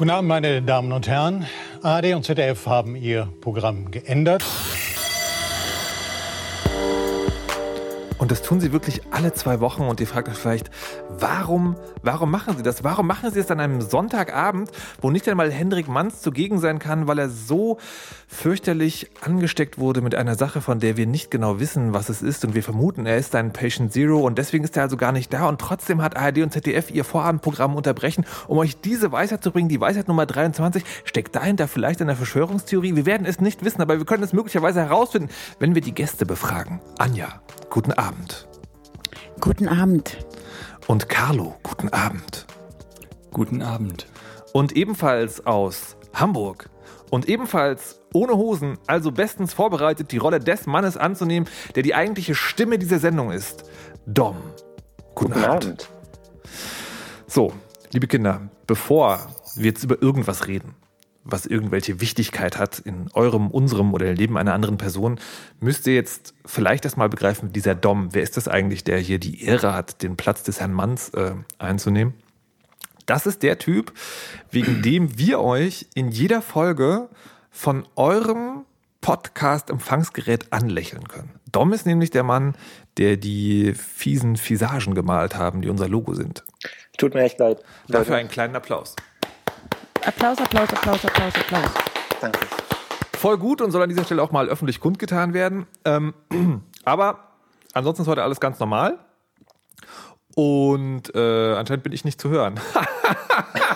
Guten Abend, meine Damen und Herren. ARD und ZDF haben ihr Programm geändert. Und das tun sie wirklich alle zwei Wochen. Und ihr fragt euch vielleicht, warum, warum machen sie das? Warum machen sie es an einem Sonntagabend, wo nicht einmal Hendrik Manns zugegen sein kann, weil er so fürchterlich angesteckt wurde mit einer Sache, von der wir nicht genau wissen, was es ist. Und wir vermuten, er ist ein Patient Zero. Und deswegen ist er also gar nicht da. Und trotzdem hat ARD und ZDF ihr Vorabendprogramm unterbrechen, um euch diese Weisheit zu bringen. Die Weisheit Nummer 23 steckt dahinter vielleicht eine Verschwörungstheorie. Wir werden es nicht wissen, aber wir können es möglicherweise herausfinden, wenn wir die Gäste befragen. Anja, guten Abend. Guten Abend. Und Carlo, guten Abend. Guten Abend. Und ebenfalls aus Hamburg. Und ebenfalls ohne Hosen, also bestens vorbereitet, die Rolle des Mannes anzunehmen, der die eigentliche Stimme dieser Sendung ist. Dom. Guten, Guten Abend. Abend. So, liebe Kinder, bevor wir jetzt über irgendwas reden, was irgendwelche Wichtigkeit hat in eurem, unserem oder im Leben einer anderen Person, müsst ihr jetzt vielleicht erstmal begreifen, dieser Dom, wer ist das eigentlich, der hier die Ehre hat, den Platz des Herrn Manns äh, einzunehmen? Das ist der Typ, wegen dem wir euch in jeder Folge von eurem Podcast-Empfangsgerät anlächeln können. Dom ist nämlich der Mann, der die fiesen Visagen gemalt haben, die unser Logo sind. Tut mir echt leid. Dafür einen kleinen Applaus. Applaus, Applaus, Applaus, Applaus, Applaus. Danke. Voll gut und soll an dieser Stelle auch mal öffentlich kundgetan werden. Ähm, aber ansonsten ist heute alles ganz normal. Und äh, anscheinend bin ich nicht zu hören.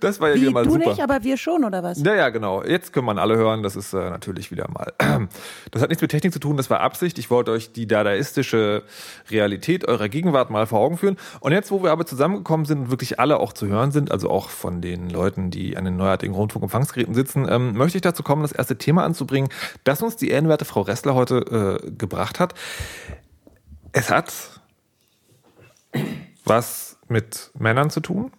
das war ja wieder Wie, mal du super. nicht, aber wir schon, oder was? Ja, ja, genau. Jetzt können man alle hören. Das ist äh, natürlich wieder mal. Das hat nichts mit Technik zu tun, das war Absicht. Ich wollte euch die dadaistische Realität eurer Gegenwart mal vor Augen führen. Und jetzt, wo wir aber zusammengekommen sind und wirklich alle auch zu hören sind, also auch von den Leuten, die an den neuartigen Rundfunkempfangsgeräten sitzen, ähm, möchte ich dazu kommen, das erste Thema anzubringen, das uns die ehrenwerte Frau Ressler heute äh, gebracht hat. Es hat was mit Männern zu tun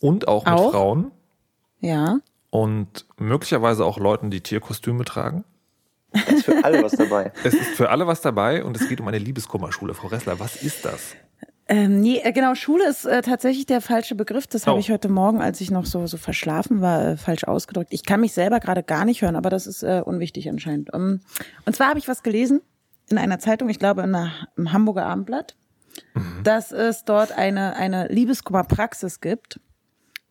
und auch mit Auch? Frauen Ja. und möglicherweise auch Leuten, die Tierkostüme tragen. Ist für alle was dabei. Es ist für alle was dabei und es geht um eine Liebeskummerschule. Frau Ressler, was ist das? Ähm, nee, äh, genau, Schule ist äh, tatsächlich der falsche Begriff. Das Oh. habe ich heute Morgen, als ich noch so, so verschlafen war, äh, falsch ausgedrückt. Ich kann mich selber gerade gar nicht hören, aber das ist äh, unwichtig anscheinend. Um, und zwar habe ich was gelesen in einer Zeitung, ich glaube in einer, im Hamburger Abendblatt, dass es dort eine, eine Liebeskummerpraxis gibt.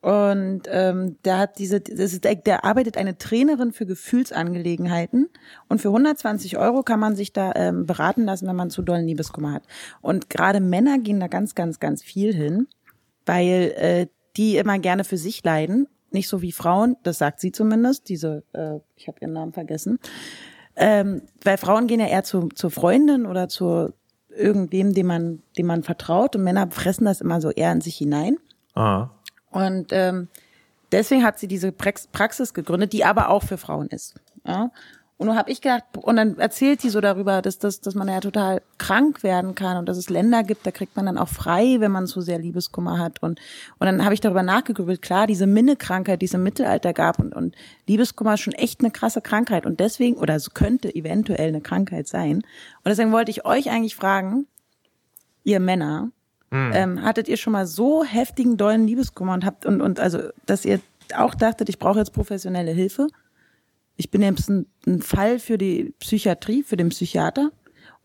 Und ähm, der hat diese, ist, der arbeitet eine Trainerin für Gefühlsangelegenheiten und für 120 Euro kann man sich da ähm, beraten lassen, wenn man zu dollen Liebeskummer hat. Und gerade Männer gehen da ganz, ganz, ganz viel hin, weil äh, die immer gerne für sich leiden, nicht so wie Frauen. Das sagt sie zumindest. Diese, äh, ich habe ihren Namen vergessen. Ähm, weil Frauen gehen ja eher zu, zur Freundin oder zu irgendwem, dem man, dem man vertraut. Und Männer fressen das immer so eher in sich hinein. Ah. Und ähm, deswegen hat sie diese Prax- Praxis gegründet, die aber auch für Frauen ist. Ja? Und nun habe ich gedacht, und dann erzählt die so darüber, dass, dass, dass man ja total krank werden kann und dass es Länder gibt, da kriegt man dann auch frei, wenn man so sehr Liebeskummer hat. Und, und dann habe ich darüber nachgegrübelt, klar, diese Minne-Krankheit, die es im Mittelalter gab und, und Liebeskummer ist schon echt eine krasse Krankheit. Und deswegen, oder es könnte eventuell eine Krankheit sein. Und deswegen wollte ich euch eigentlich fragen, ihr Männer, ähm, hattet ihr schon mal so heftigen, dollen Liebeskummer und habt und, und also, dass ihr auch dachtet, ich brauche jetzt professionelle Hilfe? Ich bin jetzt ein, ein Fall für die Psychiatrie, für den Psychiater.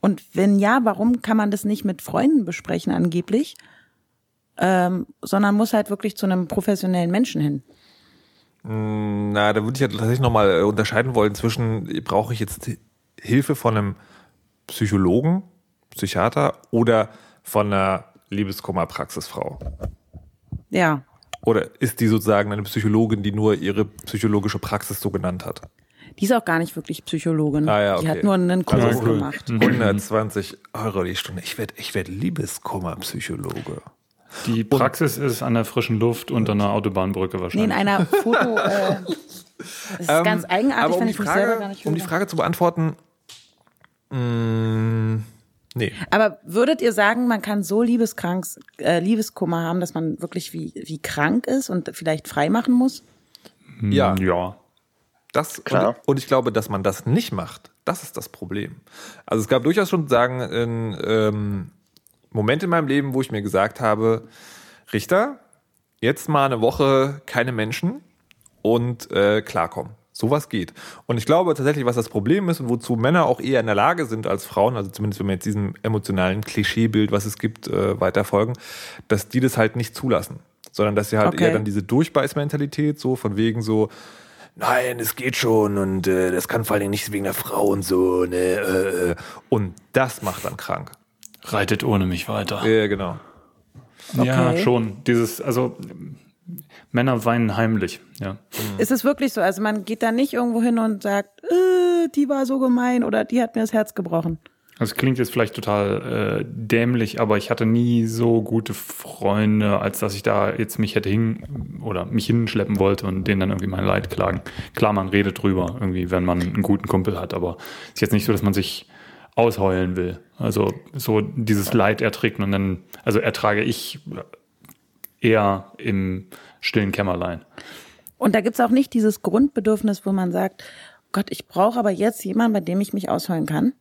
Und wenn ja, warum kann man das nicht mit Freunden besprechen angeblich, ähm, sondern muss halt wirklich zu einem professionellen Menschen hin? Na, da würde ich ja tatsächlich nochmal unterscheiden wollen zwischen, brauche ich jetzt Hilfe von einem Psychologen, Psychiater oder von einer Liebeskummerpraxisfrau? Ja, Oder ist die sozusagen eine Psychologin, die nur ihre psychologische Praxis so genannt hat? die ist auch gar nicht wirklich Psychologin. Ah, ja, Die okay. hat nur einen Kurs Also, gemacht. 120 Euro die Stunde. Ich werde ich werd Liebeskummerpsychologe. Die Praxis ist an der frischen Luft unter einer Autobahnbrücke Nee, wahrscheinlich. in einer Foto. Äh, das ist ganz eigenartig, aber um wenn die, ich mich selber gar Frage, nicht um die höre. Frage zu beantworten, mh, nee. Aber würdet ihr sagen, man kann so liebeskrank, äh, Liebeskummer haben, dass man wirklich wie, wie krank ist und vielleicht frei machen muss? Ja. Ja. Das, Klar. Und, und ich glaube, dass man das nicht macht, das ist das Problem. Also es gab durchaus schon sagen, in, ähm, Momente in meinem Leben, wo ich mir gesagt habe, Richter, jetzt mal eine Woche keine Menschen und äh, klarkommen. Sowas geht. Und ich glaube tatsächlich, was das Problem ist und wozu Männer auch eher in der Lage sind als Frauen, also zumindest wenn wir jetzt diesem emotionalen Klischeebild, was es gibt, äh, weiter folgen, dass die das halt nicht zulassen. Sondern dass sie halt Okay. eher dann diese Durchbeißmentalität, so von wegen so, nein, es geht schon und äh, das kann vor allen Dingen nicht wegen der Frau und so, ne, äh, äh. Und das macht dann krank. Reitet ohne mich weiter. Ja, genau. Ja, Okay. schon. Dieses, also Männer weinen heimlich. Ja. Ist es wirklich so? Also man geht da nicht irgendwo hin und sagt, äh, die war so gemein oder die hat mir das Herz gebrochen. Also es klingt jetzt vielleicht total äh, dämlich, aber ich hatte nie so gute Freunde, als dass ich da jetzt mich hätte hin oder mich hinschleppen wollte und denen dann irgendwie mein Leid klagen. Klar, man redet drüber, irgendwie, wenn man einen guten Kumpel hat, aber es ist jetzt nicht so, dass man sich ausheulen will. Also so dieses Leid erträgt und dann, also ertrage ich eher im stillen Kämmerlein. Und da gibt's auch nicht dieses Grundbedürfnis, wo man sagt, Gott, ich brauche aber jetzt jemanden, bei dem ich mich ausheulen kann.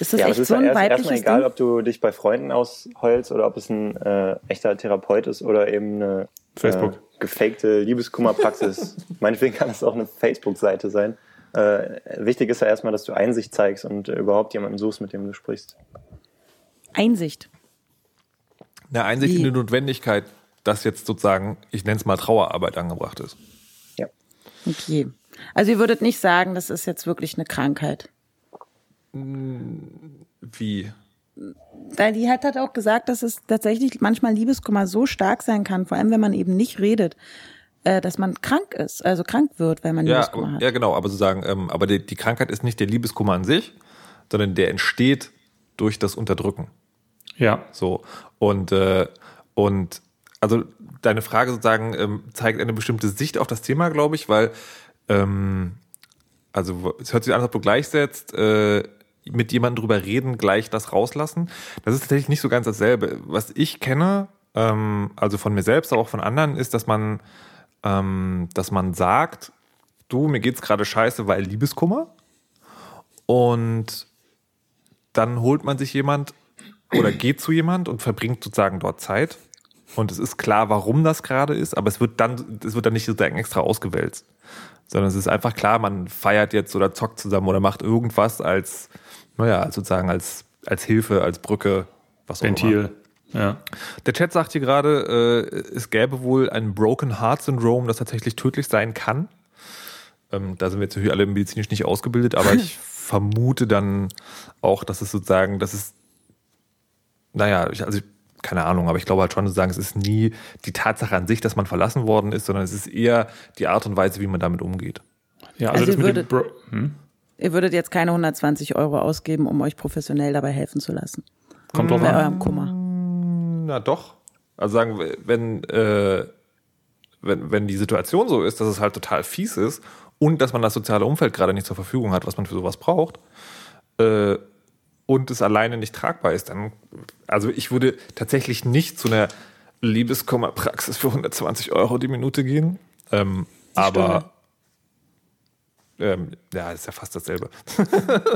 Ist das ja, echt es ist so ja ein erst, weibliches erstmal egal, Ding? ob du dich bei Freunden ausheulst oder ob es ein äh, echter Therapeut ist oder eben eine Facebook. Äh, gefakte Liebeskummerpraxis. Meinetwegen kann es auch eine Facebook-Seite sein. Äh, wichtig ist ja erstmal, dass du Einsicht zeigst und äh, überhaupt jemanden suchst, mit dem du sprichst. Einsicht. Eine Einsicht in die Notwendigkeit, dass jetzt sozusagen, ich nenne es mal Trauerarbeit angebracht ist. Ja. Okay. Also ihr würdet nicht sagen, das ist jetzt wirklich eine Krankheit. Wie? Weil die hat, hat auch gesagt, dass es tatsächlich manchmal Liebeskummer so stark sein kann, vor allem wenn man eben nicht redet, äh, dass man krank ist, also krank wird, weil man Ja, Liebeskummer hat. ja, genau, aber sozusagen, ähm, aber die, die Krankheit ist nicht der Liebeskummer an sich, sondern der entsteht durch das Unterdrücken. Ja, So. Und, äh, und also deine Frage sozusagen ähm, zeigt eine bestimmte Sicht auf das Thema, glaube ich, weil ähm, also es hört sich an, als ob du gleichsetzt, äh, mit jemandem drüber reden, gleich das rauslassen. Das ist tatsächlich nicht so ganz dasselbe. Was ich kenne, ähm, also von mir selbst, aber auch von anderen, ist, dass man, ähm, dass man sagt, du, mir geht's gerade scheiße, weil Liebeskummer. Und dann holt man sich jemand oder geht zu jemand und verbringt sozusagen dort Zeit. Und es ist klar, warum das gerade ist, aber es wird dann, es wird dann nicht sozusagen extra ausgewälzt. Sondern es ist einfach klar, man feiert jetzt oder zockt zusammen oder macht irgendwas als, naja, sozusagen als, als Hilfe, als Brücke, was auch immer. Ventil. Ja. Der Chat sagt hier gerade, äh, es gäbe wohl ein Broken Heart Syndrom, das tatsächlich tödlich sein kann. Ähm, da sind wir jetzt natürlich alle medizinisch nicht ausgebildet, aber ich vermute dann auch, dass es sozusagen, dass es, naja, ich, also keine Ahnung, aber ich glaube halt schon zu sagen, es ist nie die Tatsache an sich, dass man verlassen worden ist, sondern es ist eher die Art und Weise, wie man damit umgeht. Ja, also, Also das mit dem würdet- Bro hm? Ihr würdet jetzt keine 120 Euro ausgeben, um euch professionell dabei helfen zu lassen. kommt drauf Bei an. eurem Kummer. Na doch. Also sagen, wir, wenn, äh, wenn, wenn die Situation so ist, dass es halt total fies ist und dass man das soziale Umfeld gerade nicht zur Verfügung hat, was man für sowas braucht, äh, und es alleine nicht tragbar ist, dann, also ich würde tatsächlich nicht zu einer Liebeskummerpraxis für 120 Euro die Minute gehen. Ähm, aber ähm, ja, ist ja fast dasselbe.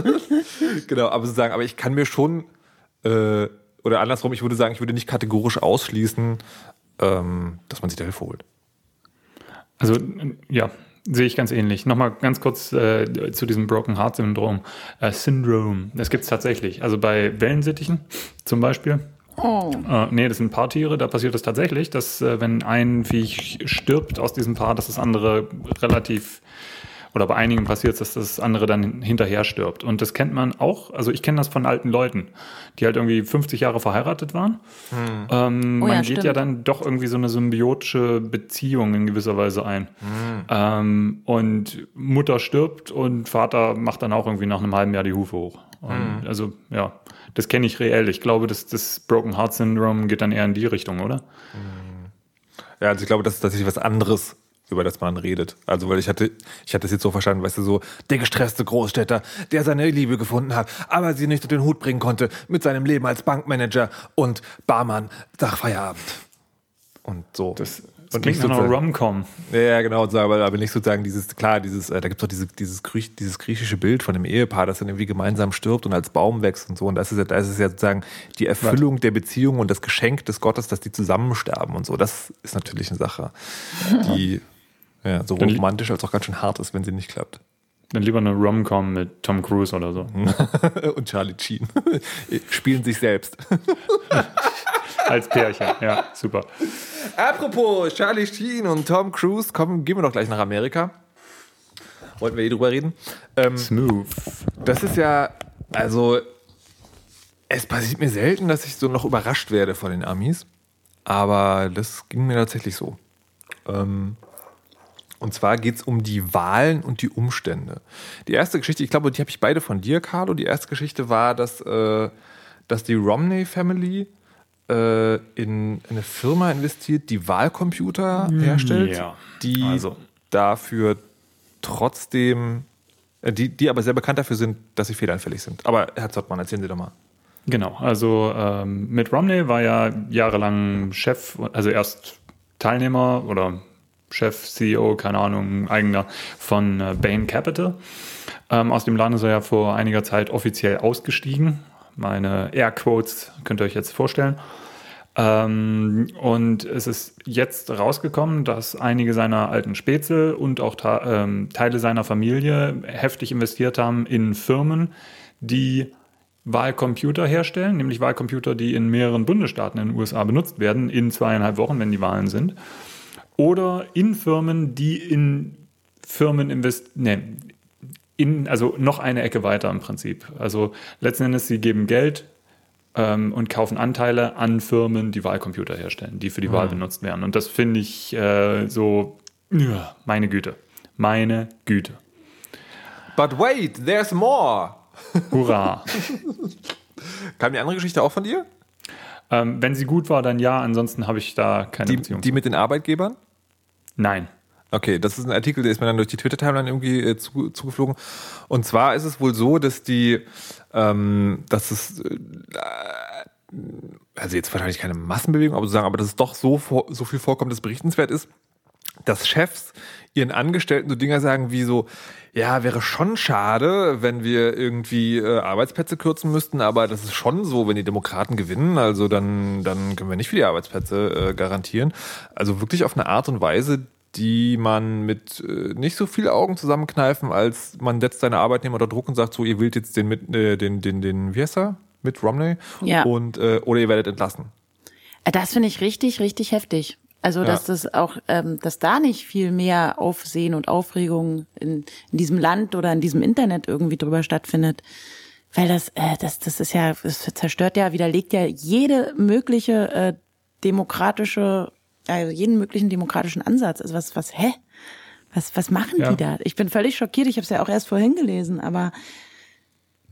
genau, aber sozusagen, aber ich kann mir schon äh, oder andersrum, ich würde sagen, ich würde nicht kategorisch ausschließen, ähm, dass man sich da Hilfe holt. Also ja, sehe ich ganz ähnlich. Nochmal ganz kurz äh, zu diesem Broken Heart Syndrom. Äh, Syndrome, das gibt es tatsächlich. Also bei Wellensittichen zum Beispiel. Oh. Äh, nee, das sind Paartiere, da passiert es tatsächlich, dass äh, wenn ein Viech stirbt aus diesem Paar, dass das andere relativ oder bei einigen passiert es, dass das andere dann hinterher stirbt. Und das kennt man auch, also ich kenne das von alten Leuten, die halt irgendwie 50 Jahre verheiratet waren. Ähm, Oh man ja, geht stimmt. ja dann doch irgendwie so eine symbiotische Beziehung in gewisser Weise ein. Ähm, und Mutter stirbt und Vater macht dann auch irgendwie nach einem halben Jahr die Hufe hoch. Und Also ja, das kenne ich reell. Ich glaube, das, das Broken Heart Syndrome geht dann eher in die Richtung, oder? Ja, also ich glaube, das ist tatsächlich was anderes, über das man redet. Also, weil ich hatte, ich hatte das jetzt so verstanden, weißt du, so der gestresste Großstädter, der seine Liebe gefunden hat, aber sie nicht unter den Hut bringen konnte mit seinem Leben als Bankmanager und Barmann nach Feierabend. Und so. Das, und Klingt nicht nach einer Rom-Com. ja, genau, so, aber, aber nicht sozusagen dieses, klar, dieses, äh, da gibt es doch dieses, dieses, Griech, dieses griechische Bild von dem Ehepaar, das dann irgendwie gemeinsam stirbt und als Baum wächst und so. Und das ist ja, das ist ja sozusagen die Erfüllung der Beziehung und das Geschenk des Gottes, dass die zusammen sterben und so. Das ist natürlich eine Sache, die ja, so romantisch als auch ganz schön hart ist, wenn sie nicht klappt. Dann lieber eine Rom-Com mit Tom Cruise oder so. und Charlie Sheen spielen sich selbst. Als Pärchen. Ja, super. Apropos Charlie Sheen und Tom Cruise, kommen, gehen wir doch gleich nach Amerika. Wollten wir eh drüber reden. Ähm, Smooth. das ist ja, also, es passiert mir selten, dass ich so noch überrascht werde von den Amis. Aber das ging mir tatsächlich so. Ähm, und zwar geht es um die Wahlen und die Umstände. Die erste Geschichte, ich glaube, die habe ich beide von dir, Carlo. Die erste Geschichte war, dass, äh, dass die Romney Family äh, in eine Firma investiert, die Wahlcomputer herstellt, ja. die Also. dafür trotzdem, äh, die, die aber sehr bekannt dafür sind, dass sie fehleranfällig sind. Aber Herr Zottmann, erzählen Sie doch mal. Genau, also ähm, Mitt Romney war ja jahrelang Chef, also erst Teilnehmer oder Chef, CEO, keine Ahnung, eigener von äh, Bain Capital. Ähm, aus dem Land ist er ja vor einiger Zeit offiziell ausgestiegen. Meine Airquotes könnt ihr euch jetzt vorstellen. Ähm, und es ist jetzt rausgekommen, dass einige seiner alten Spätzle und auch ähm, Teile seiner Familie heftig investiert haben in Firmen, die Wahlcomputer herstellen, nämlich Wahlcomputer, die in mehreren Bundesstaaten in den USA benutzt werden, in zweieinhalb Wochen, wenn die Wahlen sind. Oder in Firmen, die in Firmen investieren, nee, in, also noch eine Ecke weiter im Prinzip. Also letzten Endes, sie geben Geld ähm, und kaufen Anteile an Firmen, die Wahlcomputer herstellen, die für die Wahl benutzt werden. Und das finde ich äh, so, ja, meine Güte. Meine Güte. But wait, there's more. Hurra. Kam die andere Geschichte auch von dir? Ähm, wenn sie gut war, dann ja, ansonsten habe ich da keine Die, Beziehung. die mit den Arbeitgebern? Nein. Okay, das ist ein Artikel, der ist mir dann durch die Twitter-Timeline irgendwie äh, zu, zugeflogen. Und zwar ist es wohl so, dass die, ähm, dass es, äh, also jetzt wahrscheinlich keine Massenbewegung, aber sozusagen, aber dass es doch so, so viel vorkommt, dass berichtenswert ist, dass Chefs ihren Angestellten so Dinger sagen wie so, ja, wäre schon schade, wenn wir irgendwie äh, Arbeitsplätze kürzen müssten, aber das ist schon so, wenn die Demokraten gewinnen, also dann, dann können wir nicht für die Arbeitsplätze äh, garantieren. Also wirklich auf eine Art und Weise, die man mit äh, nicht so viel Augen zusammenkneifen, als man setzt seine Arbeitnehmer unter Druck und sagt so, ihr wählt jetzt den mit, äh, den, den, den, wie heißt er? Mit Romney? Ja. Und, äh, oder ihr werdet entlassen. Äh, Das finde ich richtig, richtig heftig. Also, dass das auch, ähm, dass da nicht viel mehr Aufsehen und Aufregung in, in diesem Land oder in diesem Internet irgendwie drüber stattfindet. Weil das, äh, das, das ist ja, das zerstört ja, widerlegt ja jede mögliche äh, demokratische, also jeden möglichen demokratischen Ansatz. Also was, was, hä? Was, was machen Ja. die da? Ich bin völlig schockiert. Ich habe es ja auch erst vorhin gelesen, aber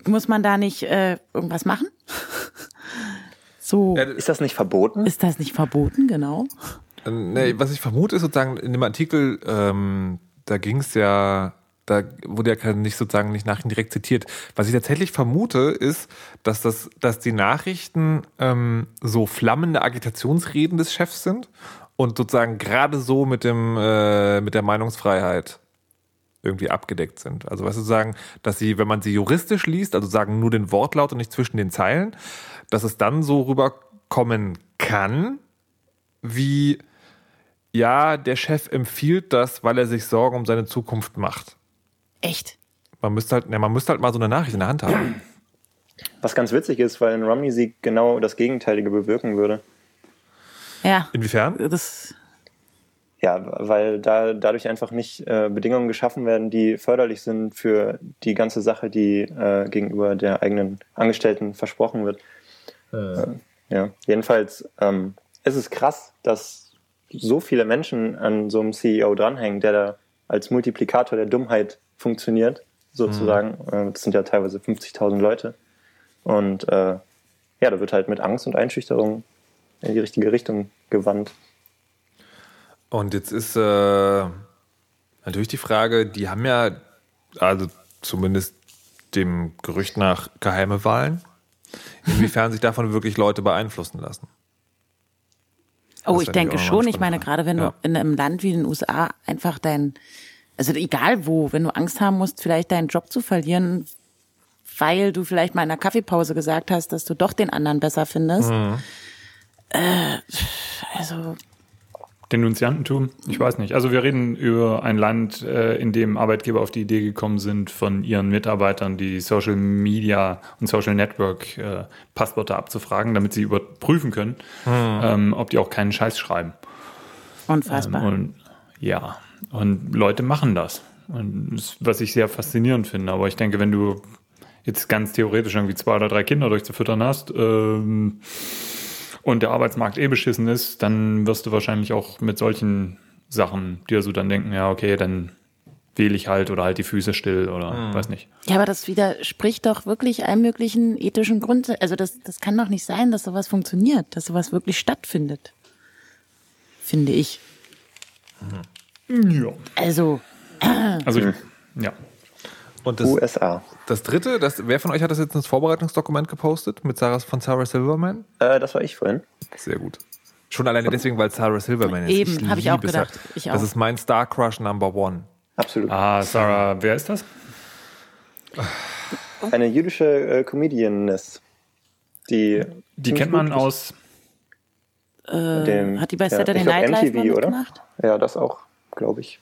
muss man da nicht äh, irgendwas machen? so. Ist das nicht verboten? Ist das nicht verboten, genau? Äh, Nee, was ich vermute, ist sozusagen in dem Artikel, ähm, da ging es ja, da wurde ja nicht sozusagen nicht nach direkt zitiert. Was ich tatsächlich vermute, ist, dass das, dass die Nachrichten ähm, so flammende Agitationsreden des Chefs sind und sozusagen gerade so mit dem äh, mit der Meinungsfreiheit irgendwie abgedeckt sind. Also was sagen, dass sie, wenn man sie juristisch liest, also sagen nur den Wortlaut und nicht zwischen den Zeilen, dass es dann so rüberkommen kann, wie ja, der Chef empfiehlt das, weil er sich Sorgen um seine Zukunft macht. Echt? Man müsste halt, ja, man müsste halt mal so eine Nachricht in der Hand haben. Was ganz witzig ist, weil ein Romney-Sieg genau das Gegenteilige bewirken würde. Ja. Inwiefern? Das, Ja, weil da dadurch einfach nicht äh, Bedingungen geschaffen werden, die förderlich sind für die ganze Sache, die äh, gegenüber der eigenen Angestellten versprochen wird. Äh, ja, jedenfalls ähm, es ist krass, dass so viele Menschen an so einem CEO dranhängen, der da als Multiplikator der Dummheit funktioniert, sozusagen. Äh, das sind ja teilweise 50.000 Leute. Und äh, ja, da wird halt mit Angst und Einschüchterung in die richtige Richtung gewandt. Und jetzt ist äh, natürlich die Frage, die haben ja, also zumindest dem Gerücht nach, geheime Wahlen. Inwiefern sich davon wirklich Leute beeinflussen lassen. Oh, ich denke schon. Ich meine, gerade wenn Frage. du in einem Land wie den USA einfach dein, also egal wo, wenn du Angst haben musst, vielleicht deinen Job zu verlieren, weil du vielleicht mal in einer Kaffeepause gesagt hast, dass du doch den anderen besser findest. Mhm. Äh, also, Denunziantentum? Ich weiß nicht. Also wir reden über ein Land, äh, in dem Arbeitgeber auf die Idee gekommen sind, von ihren Mitarbeitern die Social Media und Social Network äh, Passwörter abzufragen, damit sie überprüfen können, ähm, ob die auch keinen Scheiß schreiben. unfassbar. Ähm, und ja, und Leute machen das. Und das, was ich sehr faszinierend finde. Aber ich denke, wenn du jetzt ganz theoretisch irgendwie zwei oder drei Kinder durchzufüttern hast ähm, und der Arbeitsmarkt eh beschissen ist, dann wirst du wahrscheinlich auch mit solchen Sachen dir so dann denken, ja, okay, dann wähle ich halt oder halt die Füße still oder weiß nicht. Ja, aber das widerspricht doch wirklich allen möglichen ethischen Grund. Also das, das kann doch nicht sein, dass sowas funktioniert, dass sowas wirklich stattfindet. Finde ich. Ja. Also, Also, ich, ja. Und das, USA. das dritte, das, wer von euch hat das jetzt ins Vorbereitungsdokument gepostet mit Sarah, von Sarah Silverman? Äh, das war ich vorhin. Sehr gut. Schon alleine deswegen, weil Sarah Silverman ist. Eben, hab ich auch gedacht. Ich Das auch. ist mein Star Crush Number One. Absolut. Ah, Sarah, wer ist das? Eine jüdische äh, Comedianness. Die, Die kennt man aus dem, hat die bei ja, Saturday glaub, Night Live MTV, mal oder? mitgemacht? Ja, das auch, glaube ich.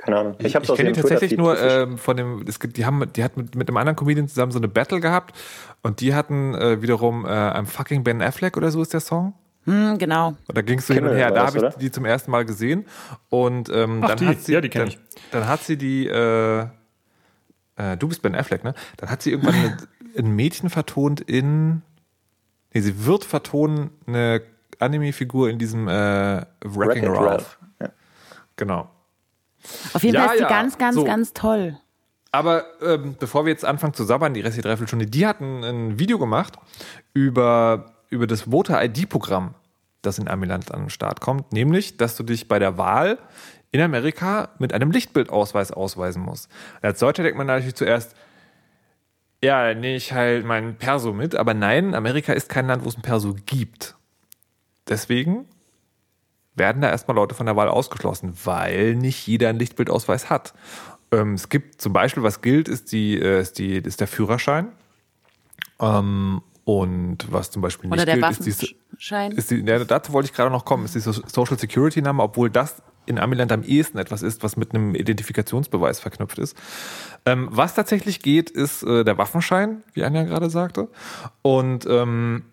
Keine Ahnung. Ich, hab's ich aus kenne die tatsächlich nur ähm, von dem, es gibt, die haben, die hat mit, mit einem anderen Comedian zusammen so eine Battle gehabt und die hatten äh, wiederum äh, I'm fucking Ben Affleck oder so ist der Song. Hm, genau. Und da ging es so hin und her. Da habe ich oder? die zum ersten Mal gesehen und ähm, Ach, dann die. hat sie, Ja, die kenn dann, ich. dann hat sie die, äh, äh, du bist Ben Affleck, ne? Dann hat sie irgendwann eine, ein Mädchen vertont in, nee, sie wird vertonen eine Anime-Figur in diesem äh, Wrecking. Ralph. Ja. Genau. Auf jeden Ja, Fall ist die ja, ganz, ganz, so. ganz toll. Aber ähm, bevor wir jetzt anfangen zu sabbern, die restliche Dreiviertelstunde, die hatten ein Video gemacht über, über das Voter-ID-Programm, das in Amiland an den Start kommt. Nämlich, dass du dich bei der Wahl in Amerika mit einem Lichtbildausweis ausweisen musst. Als Deutscher denkt man natürlich zuerst, ja, nehme ich halt mein Perso mit. Aber nein, Amerika ist kein Land, wo es ein Perso gibt. Deswegen werden da erstmal Leute von der Wahl ausgeschlossen, weil nicht jeder einen Lichtbildausweis hat. Ähm, es gibt zum Beispiel, was gilt, ist, die, äh, ist, die, ist der Führerschein. Ähm, und was zum Beispiel nicht Oder der gilt, ist die, ist die, ja, dazu wollte ich gerade noch kommen, ist die So- Social Security Number, obwohl das in Amiland am ehesten etwas ist, was mit einem Identifikationsbeweis verknüpft ist. Ähm, was tatsächlich geht, ist äh, der Waffenschein, wie Anja gerade sagte. Und ähm,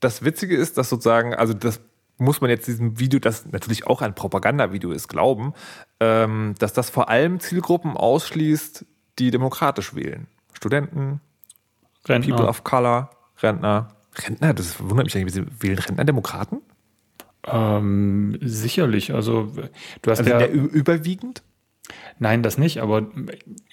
das Witzige ist, dass sozusagen, also das muss man jetzt diesem Video, das natürlich auch ein Propagandavideo ist, glauben, ähm, dass das vor allem Zielgruppen ausschließt, die demokratisch wählen. Studenten, People Rentner. of Color, Rentner. Rentner, das wundert mich eigentlich, wählen Rentner Demokraten? Ähm, sicherlich. Also du hast Also ja, überwiegend? Nein, das nicht, aber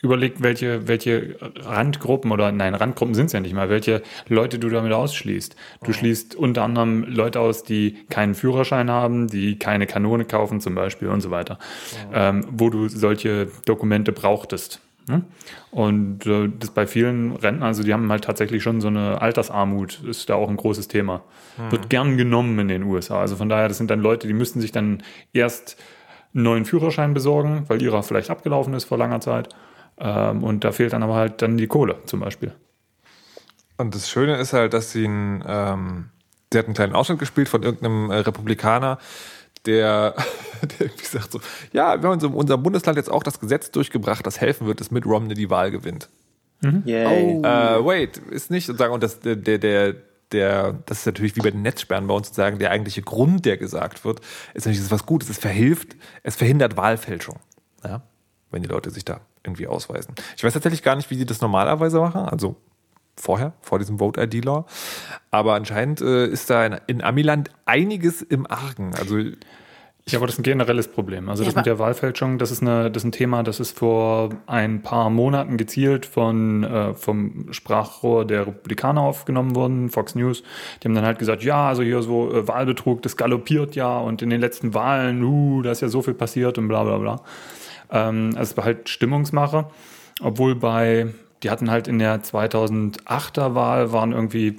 überleg, welche, welche Randgruppen oder nein, Randgruppen sind es ja nicht mal, welche Leute du damit ausschließt. Du schließt unter anderem Leute aus, die keinen Führerschein haben, die keine Kanone kaufen zum Beispiel und so weiter, ähm, wo du solche Dokumente brauchtest. ne? Und äh, das bei vielen Rentnern, also die haben halt tatsächlich schon so eine Altersarmut, ist da auch ein großes Thema. Wird gern genommen in den USA. Also von daher, das sind dann Leute, die müssten sich dann erst einen neuen Führerschein besorgen, weil ihrer vielleicht abgelaufen ist vor langer Zeit. Ähm, und da fehlt dann aber halt dann die Kohle zum Beispiel. Und das Schöne ist halt, dass sie einen, ähm, sie hat einen kleinen Ausschnitt gespielt von irgendeinem äh, Republikaner, der, der irgendwie sagt so, ja, wir haben in unserem Bundesland jetzt auch das Gesetz durchgebracht, das helfen wird, dass Mitt Romney die Wahl gewinnt. Yay. Oh. Äh, wait, ist nicht sozusagen, und das, der, der, der, das ist natürlich wie bei den Netzsperren bei uns sozusagen, der eigentliche Grund, der gesagt wird, ist natürlich, das was Gutes, es verhilft, es verhindert Wahlfälschung. Ja? Wenn die Leute sich da irgendwie ausweisen. Ich weiß tatsächlich gar nicht, wie sie das normalerweise machen, also vorher, vor diesem Vote-ID-Law. Aber anscheinend äh, ist da in, in Amiland einiges im Argen. Also Ja, aber das ist ein generelles Problem. Also das Ja, mit der Wahlfälschung, das ist, eine, das ist ein Thema, das ist vor ein paar Monaten gezielt von, äh, vom Sprachrohr der Republikaner aufgenommen worden, Fox News. Die haben dann halt gesagt, ja, also hier so äh, Wahlbetrug, das galoppiert ja und in den letzten Wahlen, uh, da ist ja so viel passiert und bla bla bla. Ähm, also es war halt Stimmungsmache, obwohl bei, die hatten halt in der 2008er Wahl waren irgendwie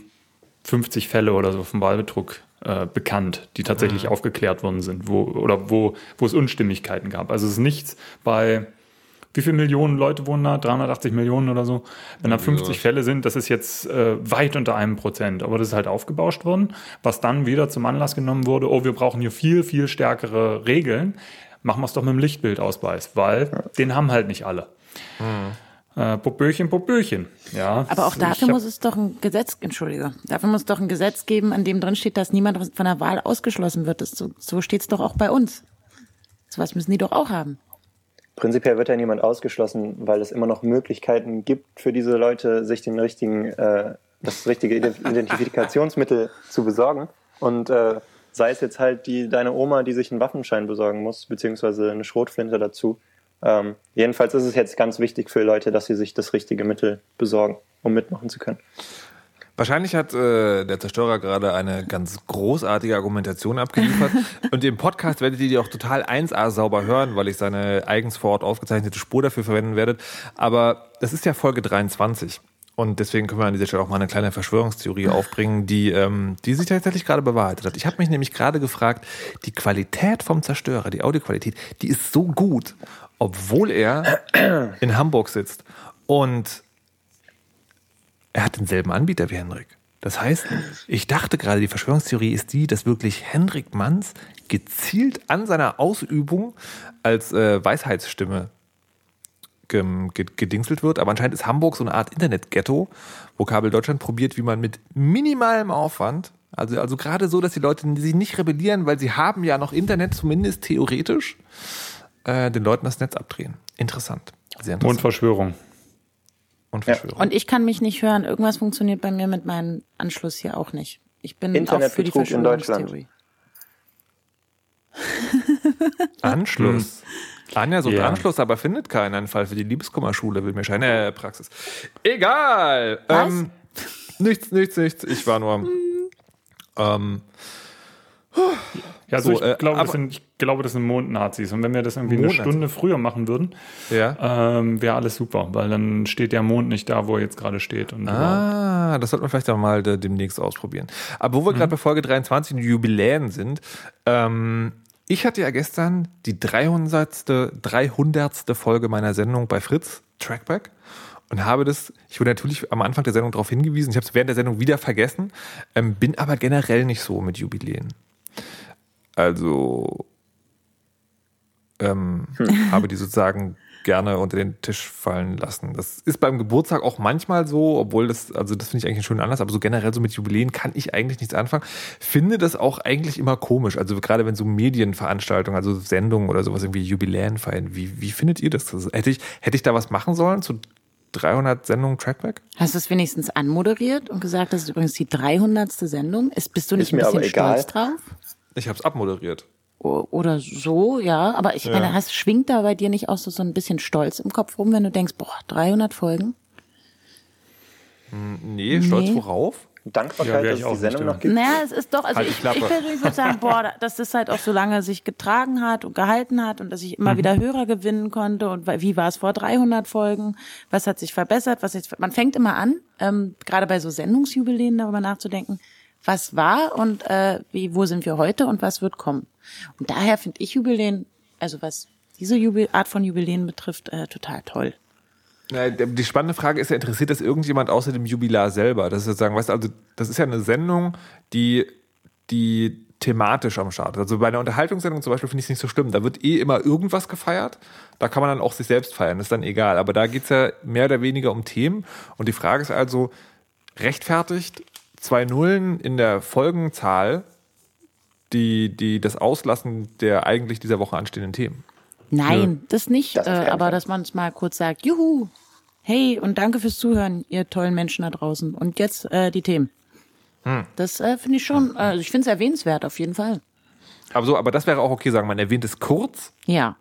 50 Fälle oder so vom Wahlbetrug äh, bekannt, die tatsächlich aufgeklärt worden sind, wo, oder wo, wo es Unstimmigkeiten gab. Also es ist nichts bei, wie viele Millionen Leute wohnen da? 380 Millionen oder so? Wenn da 50 Fälle sind, das ist jetzt äh, weit unter einem Prozent. Aber das ist halt aufgebauscht worden, was dann wieder zum Anlass genommen wurde, oh, wir brauchen hier viel, viel stärkere Regeln. Machen wir es doch mit dem Lichtbildausweis, weil den haben halt nicht alle. Äh, Popöchen, Popöchen. Ja, Aber auch dafür muss es doch ein Gesetz, Entschuldige, dafür muss es doch ein Gesetz geben, an dem drin steht, dass niemand von der Wahl ausgeschlossen wird. Das, so so steht es doch auch bei uns. Sowas müssen die doch auch haben. Prinzipiell wird ja niemand ausgeschlossen, weil es immer noch Möglichkeiten gibt für diese Leute, sich den richtigen, äh, das richtige Ident- Identifikationsmittel zu besorgen. Und äh, sei es jetzt halt die deine Oma, die sich einen Waffenschein besorgen muss, beziehungsweise eine Schrotflinte dazu. Ähm, jedenfalls ist es jetzt ganz wichtig für Leute, dass sie sich das richtige Mittel besorgen, um mitmachen zu können. Wahrscheinlich hat äh, der Zerstörer gerade eine ganz großartige Argumentation abgeliefert. Und im Podcast werdet ihr die auch total 1A sauber hören, weil ich seine eigens vor Ort aufgezeichnete Spur dafür verwenden werde. Aber das ist ja Folge 23. Und deswegen können wir an dieser Stelle auch mal eine kleine Verschwörungstheorie aufbringen, die, ähm, die sich tatsächlich gerade bewahrheitet hat. Ich habe mich nämlich gerade gefragt, die Qualität vom Zerstörer, die Audioqualität, die ist so gut, obwohl er in Hamburg sitzt. Und er hat denselben Anbieter wie Henrik. Das heißt, ich dachte gerade, die Verschwörungstheorie ist die, dass wirklich Henrik Manns gezielt an seiner Ausübung als äh, Weisheitsstimme gedingselt wird. Aber anscheinend ist Hamburg so eine Art Internet-Ghetto, wo Kabel Deutschland probiert, wie man mit minimalem Aufwand, also, also gerade so, dass die Leute sich nicht rebellieren, weil sie haben ja noch Internet, zumindest theoretisch, äh, den Leuten das Netz abdrehen. Interessant. Sehr Und interessant. Verschwörung. Und Ja. Verschwörung. Und ich kann mich nicht hören. Irgendwas funktioniert bei mir mit meinem Anschluss hier auch nicht. Ich bin auch für die Internetbetrug in Deutschland. Verschwörungstheorie. Anschluss. Anja sucht Ja. Anschluss, aber findet keinen einen Fall für die Liebeskummerschule, will mir scheinen. Äh, Praxis. Egal. Was? Ähm, nichts, nichts, nichts. Ich war nur. Ähm, Ja, also So, ich, äh, glaube, das aber- sind, ich glaube, das sind Mondnazis. Und wenn wir das irgendwie eine Mondnazis. Stunde früher machen würden, ja. ähm, wäre alles super, weil dann steht der Mond nicht da, wo er jetzt gerade steht. Und Ah, das sollte man vielleicht auch mal äh, demnächst ausprobieren. Aber wo wir gerade bei Folge 23 in Jubiläen sind, ähm, ich hatte ja gestern die 300. 300. Folge meiner Sendung bei Fritz, Trackback, und habe das, ich wurde natürlich am Anfang der Sendung darauf hingewiesen, ich habe es während der Sendung wieder vergessen, ähm, bin aber generell nicht so mit Jubiläen. Also ähm, habe die sozusagen gerne unter den Tisch fallen lassen. Das ist beim Geburtstag auch manchmal so, obwohl das, also das finde ich eigentlich einen schönen Anlass, aber so generell so mit Jubiläen kann ich eigentlich nichts anfangen. Finde das auch eigentlich immer komisch. Also gerade wenn so Medienveranstaltungen, also Sendungen oder sowas irgendwie Jubiläen feiern. Wie, wie findet ihr das? Also hätte ich, hätte ich da was machen sollen zu 300 Sendungen Trackback? Hast du es wenigstens anmoderiert und gesagt, das ist übrigens die 300. Sendung? Ist, bist du nicht Ist mir ein bisschen aber egal. stolz drauf? Ich habe es abmoderiert. O- Oder so, ja. Aber ich meine, hast, schwingt da bei dir nicht auch so, so ein bisschen Stolz im Kopf rum, wenn du denkst, boah, 300 Folgen? Nee, stolz Nee. worauf? Ja, Dankbarkeit, wär dass ich es die Sendung ja. noch gibt. Naja, es ist doch, also Halt ich, ich persönlich würde sagen, boah, da- dass das halt auch so lange sich getragen hat und gehalten hat und dass ich immer wieder Hörer gewinnen konnte und wie war es vor 300 Folgen, was hat sich verbessert, was jetzt, man fängt immer an, ähm, gerade bei so Sendungsjubiläen darüber nachzudenken, was war und äh, wie, wo sind wir heute und was wird kommen. Und daher finde ich Jubiläen, also was diese Jubil Art von Jubiläen betrifft, äh, total toll. Die spannende Frage ist ja, interessiert das irgendjemand außer dem Jubilar selber? Das ist sozusagen, weißt du, also das ist ja eine Sendung, die, die thematisch am Start ist. Also bei einer Unterhaltungssendung zum Beispiel finde ich es nicht so schlimm. Da wird eh immer irgendwas gefeiert. Da kann man dann auch sich selbst feiern, ist dann egal. Aber da geht es ja mehr oder weniger um Themen. Und die Frage ist also, rechtfertigt zwei Nullen in der Folgenzahl die, die das Auslassen der eigentlich dieser Woche anstehenden Themen? Nein, das nicht. Das äh, aber dass man es mal kurz sagt, juhu, hey und danke fürs Zuhören, ihr tollen Menschen da draußen. Und jetzt äh, die Themen. Hm. Das äh, finde ich schon, äh, ich finde es erwähnenswert auf jeden Fall. Aber so, aber das wäre auch okay, sagen, man erwähnt es kurz Ja,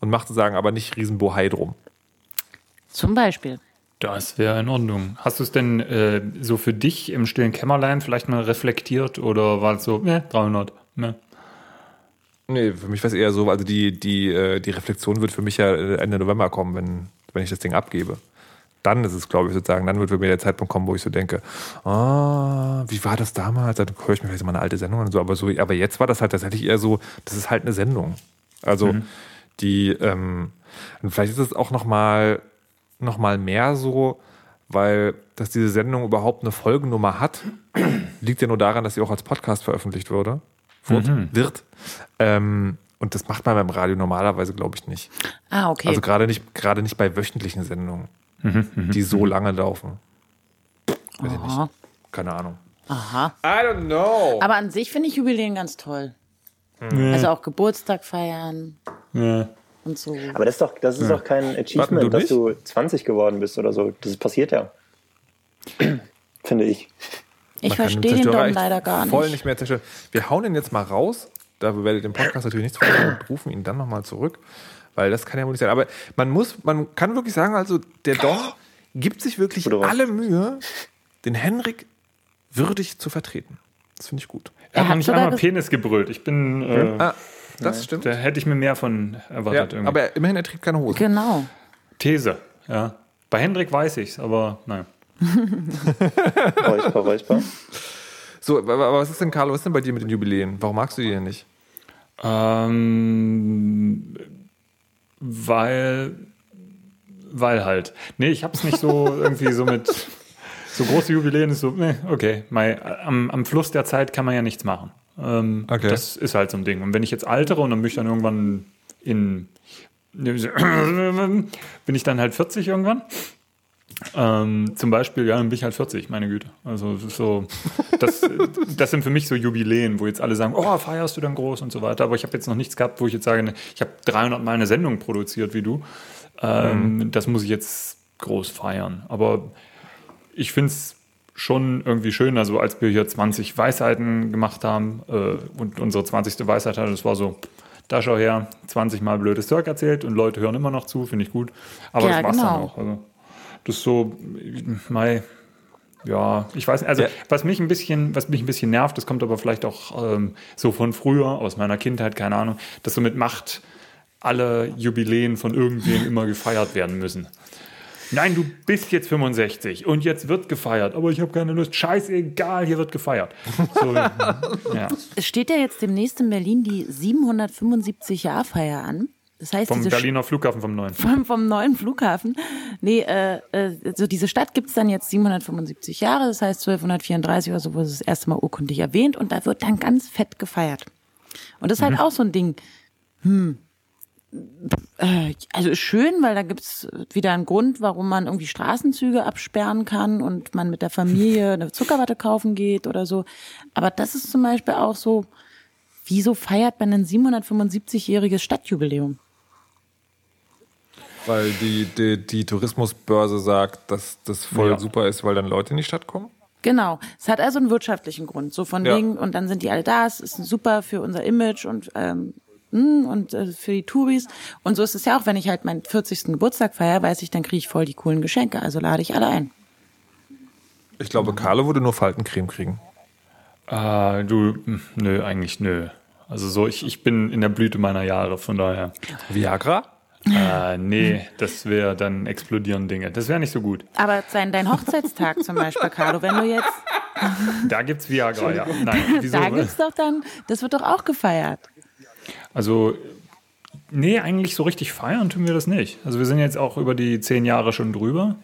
und macht sozusagen aber nicht Riesenbohai drum. zum Beispiel. Das wäre in Ordnung. Hast du es denn äh, so für dich im stillen Kämmerlein vielleicht mal reflektiert oder war es so, ne, 300, ne? Nee, für mich war es eher so, also die, die, äh, die Reflexion wird für mich ja äh, Ende November kommen, wenn, wenn ich das Ding abgebe. dann ist es, glaube ich, sozusagen, dann wird bei mir der Zeitpunkt kommen, wo ich so denke, ah, wie war das damals? Dann höre ich mir vielleicht mal eine alte Sendung an und so, aber so, aber jetzt war das halt tatsächlich eher so, das ist halt eine Sendung. Also Mhm. die, ähm, und vielleicht ist es auch nochmal noch mal mehr so, weil dass diese Sendung überhaupt eine Folgennummer hat, liegt ja nur daran, dass sie auch als Podcast veröffentlicht wurde, wird. Mhm. wird. Ähm, und das macht man beim Radio normalerweise, glaube ich, nicht. Ah, okay. Also gerade nicht, gerade nicht bei wöchentlichen Sendungen, Mhm, die so lange laufen. Weiß ich nicht. Keine Ahnung. Aha. I don't know. Aber an sich finde ich Jubiläen ganz toll. Also auch Geburtstag feiern Ja. Und so. Aber das ist doch, das ist doch kein Achievement, du dass nicht? du 20 geworden bist oder so. Das passiert ja. Finde ich. Ich verstehe den Dom leider gar Voll nicht. nicht mehr zerstören. Wir hauen ihn jetzt mal raus. Da werdet ihr dem Podcast natürlich nichts von und rufen ihn dann nochmal zurück. Weil das kann ja wohl nicht sein. Aber man muss, man kann wirklich sagen, also der Dom gibt sich wirklich alle Mühe, den Henrik würdig zu vertreten. Das finde ich gut. Er Er hat nicht einmal Penis gebrüllt. Ich bin, äh, Ah, das stimmt. da hätte ich mir mehr von Ja, erwartet. irgendwie. aber immerhin, er trägt keine Hose. Genau. These, ja. Bei Hendrik weiß ich's, aber naja. Räusper, räusper. So, aber was ist denn, Carlo, was ist denn bei dir mit den Jubiläen? Warum magst du die denn nicht? Ähm, weil, weil halt. Nee, ich hab's nicht so irgendwie so mit so große Jubiläen ist so, nee, okay. Mai, am, am Fluss der Zeit kann man ja nichts machen. Ähm, Okay. Das ist halt so ein Ding. Und wenn ich jetzt altere und dann bin ich dann irgendwann in bin ich dann halt 40 irgendwann. Ähm, zum Beispiel, ja, dann bin ich halt 40, meine Güte. Also so, das, das sind für mich so Jubiläen, wo jetzt alle sagen, oh, feierst du dann groß und so weiter. Aber ich habe jetzt noch nichts gehabt, wo ich jetzt sage, ne, ich habe 300 Mal eine Sendung produziert wie du. Ähm, Das muss ich jetzt groß feiern. Aber ich finde es schon irgendwie schön, also als wir hier 20 Weisheiten gemacht haben äh, und unsere 20. Weisheit hatte, das war so, da schau her, 20 Mal blödes Zeug erzählt und Leute hören immer noch zu, finde ich gut. Aber Ja, das war's dann genau. auch. Also, das ist so, Mai, ja, ich weiß nicht, also Ja. was mich ein bisschen, was mich ein bisschen nervt, das kommt aber vielleicht auch ähm, so von früher, aus meiner Kindheit, keine Ahnung, dass so mit Macht alle Jubiläen von irgendwem immer gefeiert werden müssen. Nein, du bist jetzt 65 und jetzt wird gefeiert, aber ich habe keine Lust. Scheißegal, hier wird gefeiert. So, ja. Es steht ja jetzt demnächst in Berlin die 775-Jahr-Feier an. Das heißt, Vom diese Berliner Flughafen vom neuen. vom, vom neuen Flughafen. Nee, äh, äh, so diese Stadt gibt's dann jetzt 775 Jahre, das heißt 1234 oder so wurde es das erste Mal urkundlich erwähnt und da wird dann ganz fett gefeiert. Und das ist halt auch so ein Ding. Hm. Äh, also ist schön, weil da gibt's wieder einen Grund, warum man irgendwie Straßenzüge absperren kann und man mit der Familie eine Zuckerwatte kaufen geht oder so. Aber das ist zum Beispiel auch so, wieso feiert man ein 775-jähriges Stadtjubiläum? Weil die, die, die Tourismusbörse sagt, dass das voll Ja. super ist, weil dann Leute in die Stadt kommen? Genau. Es hat also einen wirtschaftlichen Grund. So von Ja. wegen, und dann sind die alle da, es ist super für unser Image und, ähm, und äh, für die Touris. Und so ist es ja auch, wenn ich halt meinen 40. Geburtstag feiere, weiß ich, dann kriege ich voll die coolen Geschenke. Also lade ich alle ein. Ich glaube, Carlo würde nur Faltencreme kriegen. Ah, du, hm, nö, eigentlich nö. Also so, ich, ich bin in der Blüte meiner Jahre, von daher. Viagra? Äh, nee, das wäre dann explodieren Dinge. Das wäre nicht so gut. Aber sein, dein Hochzeitstag zum Beispiel, Carlo, wenn du jetzt, Da gibt's Viagra, ja. Nein, wieso? da gibt's doch dann, das wird doch auch gefeiert. Also, nee, eigentlich so richtig feiern tun wir das nicht. Also wir sind jetzt auch über die zehn Jahre schon drüber.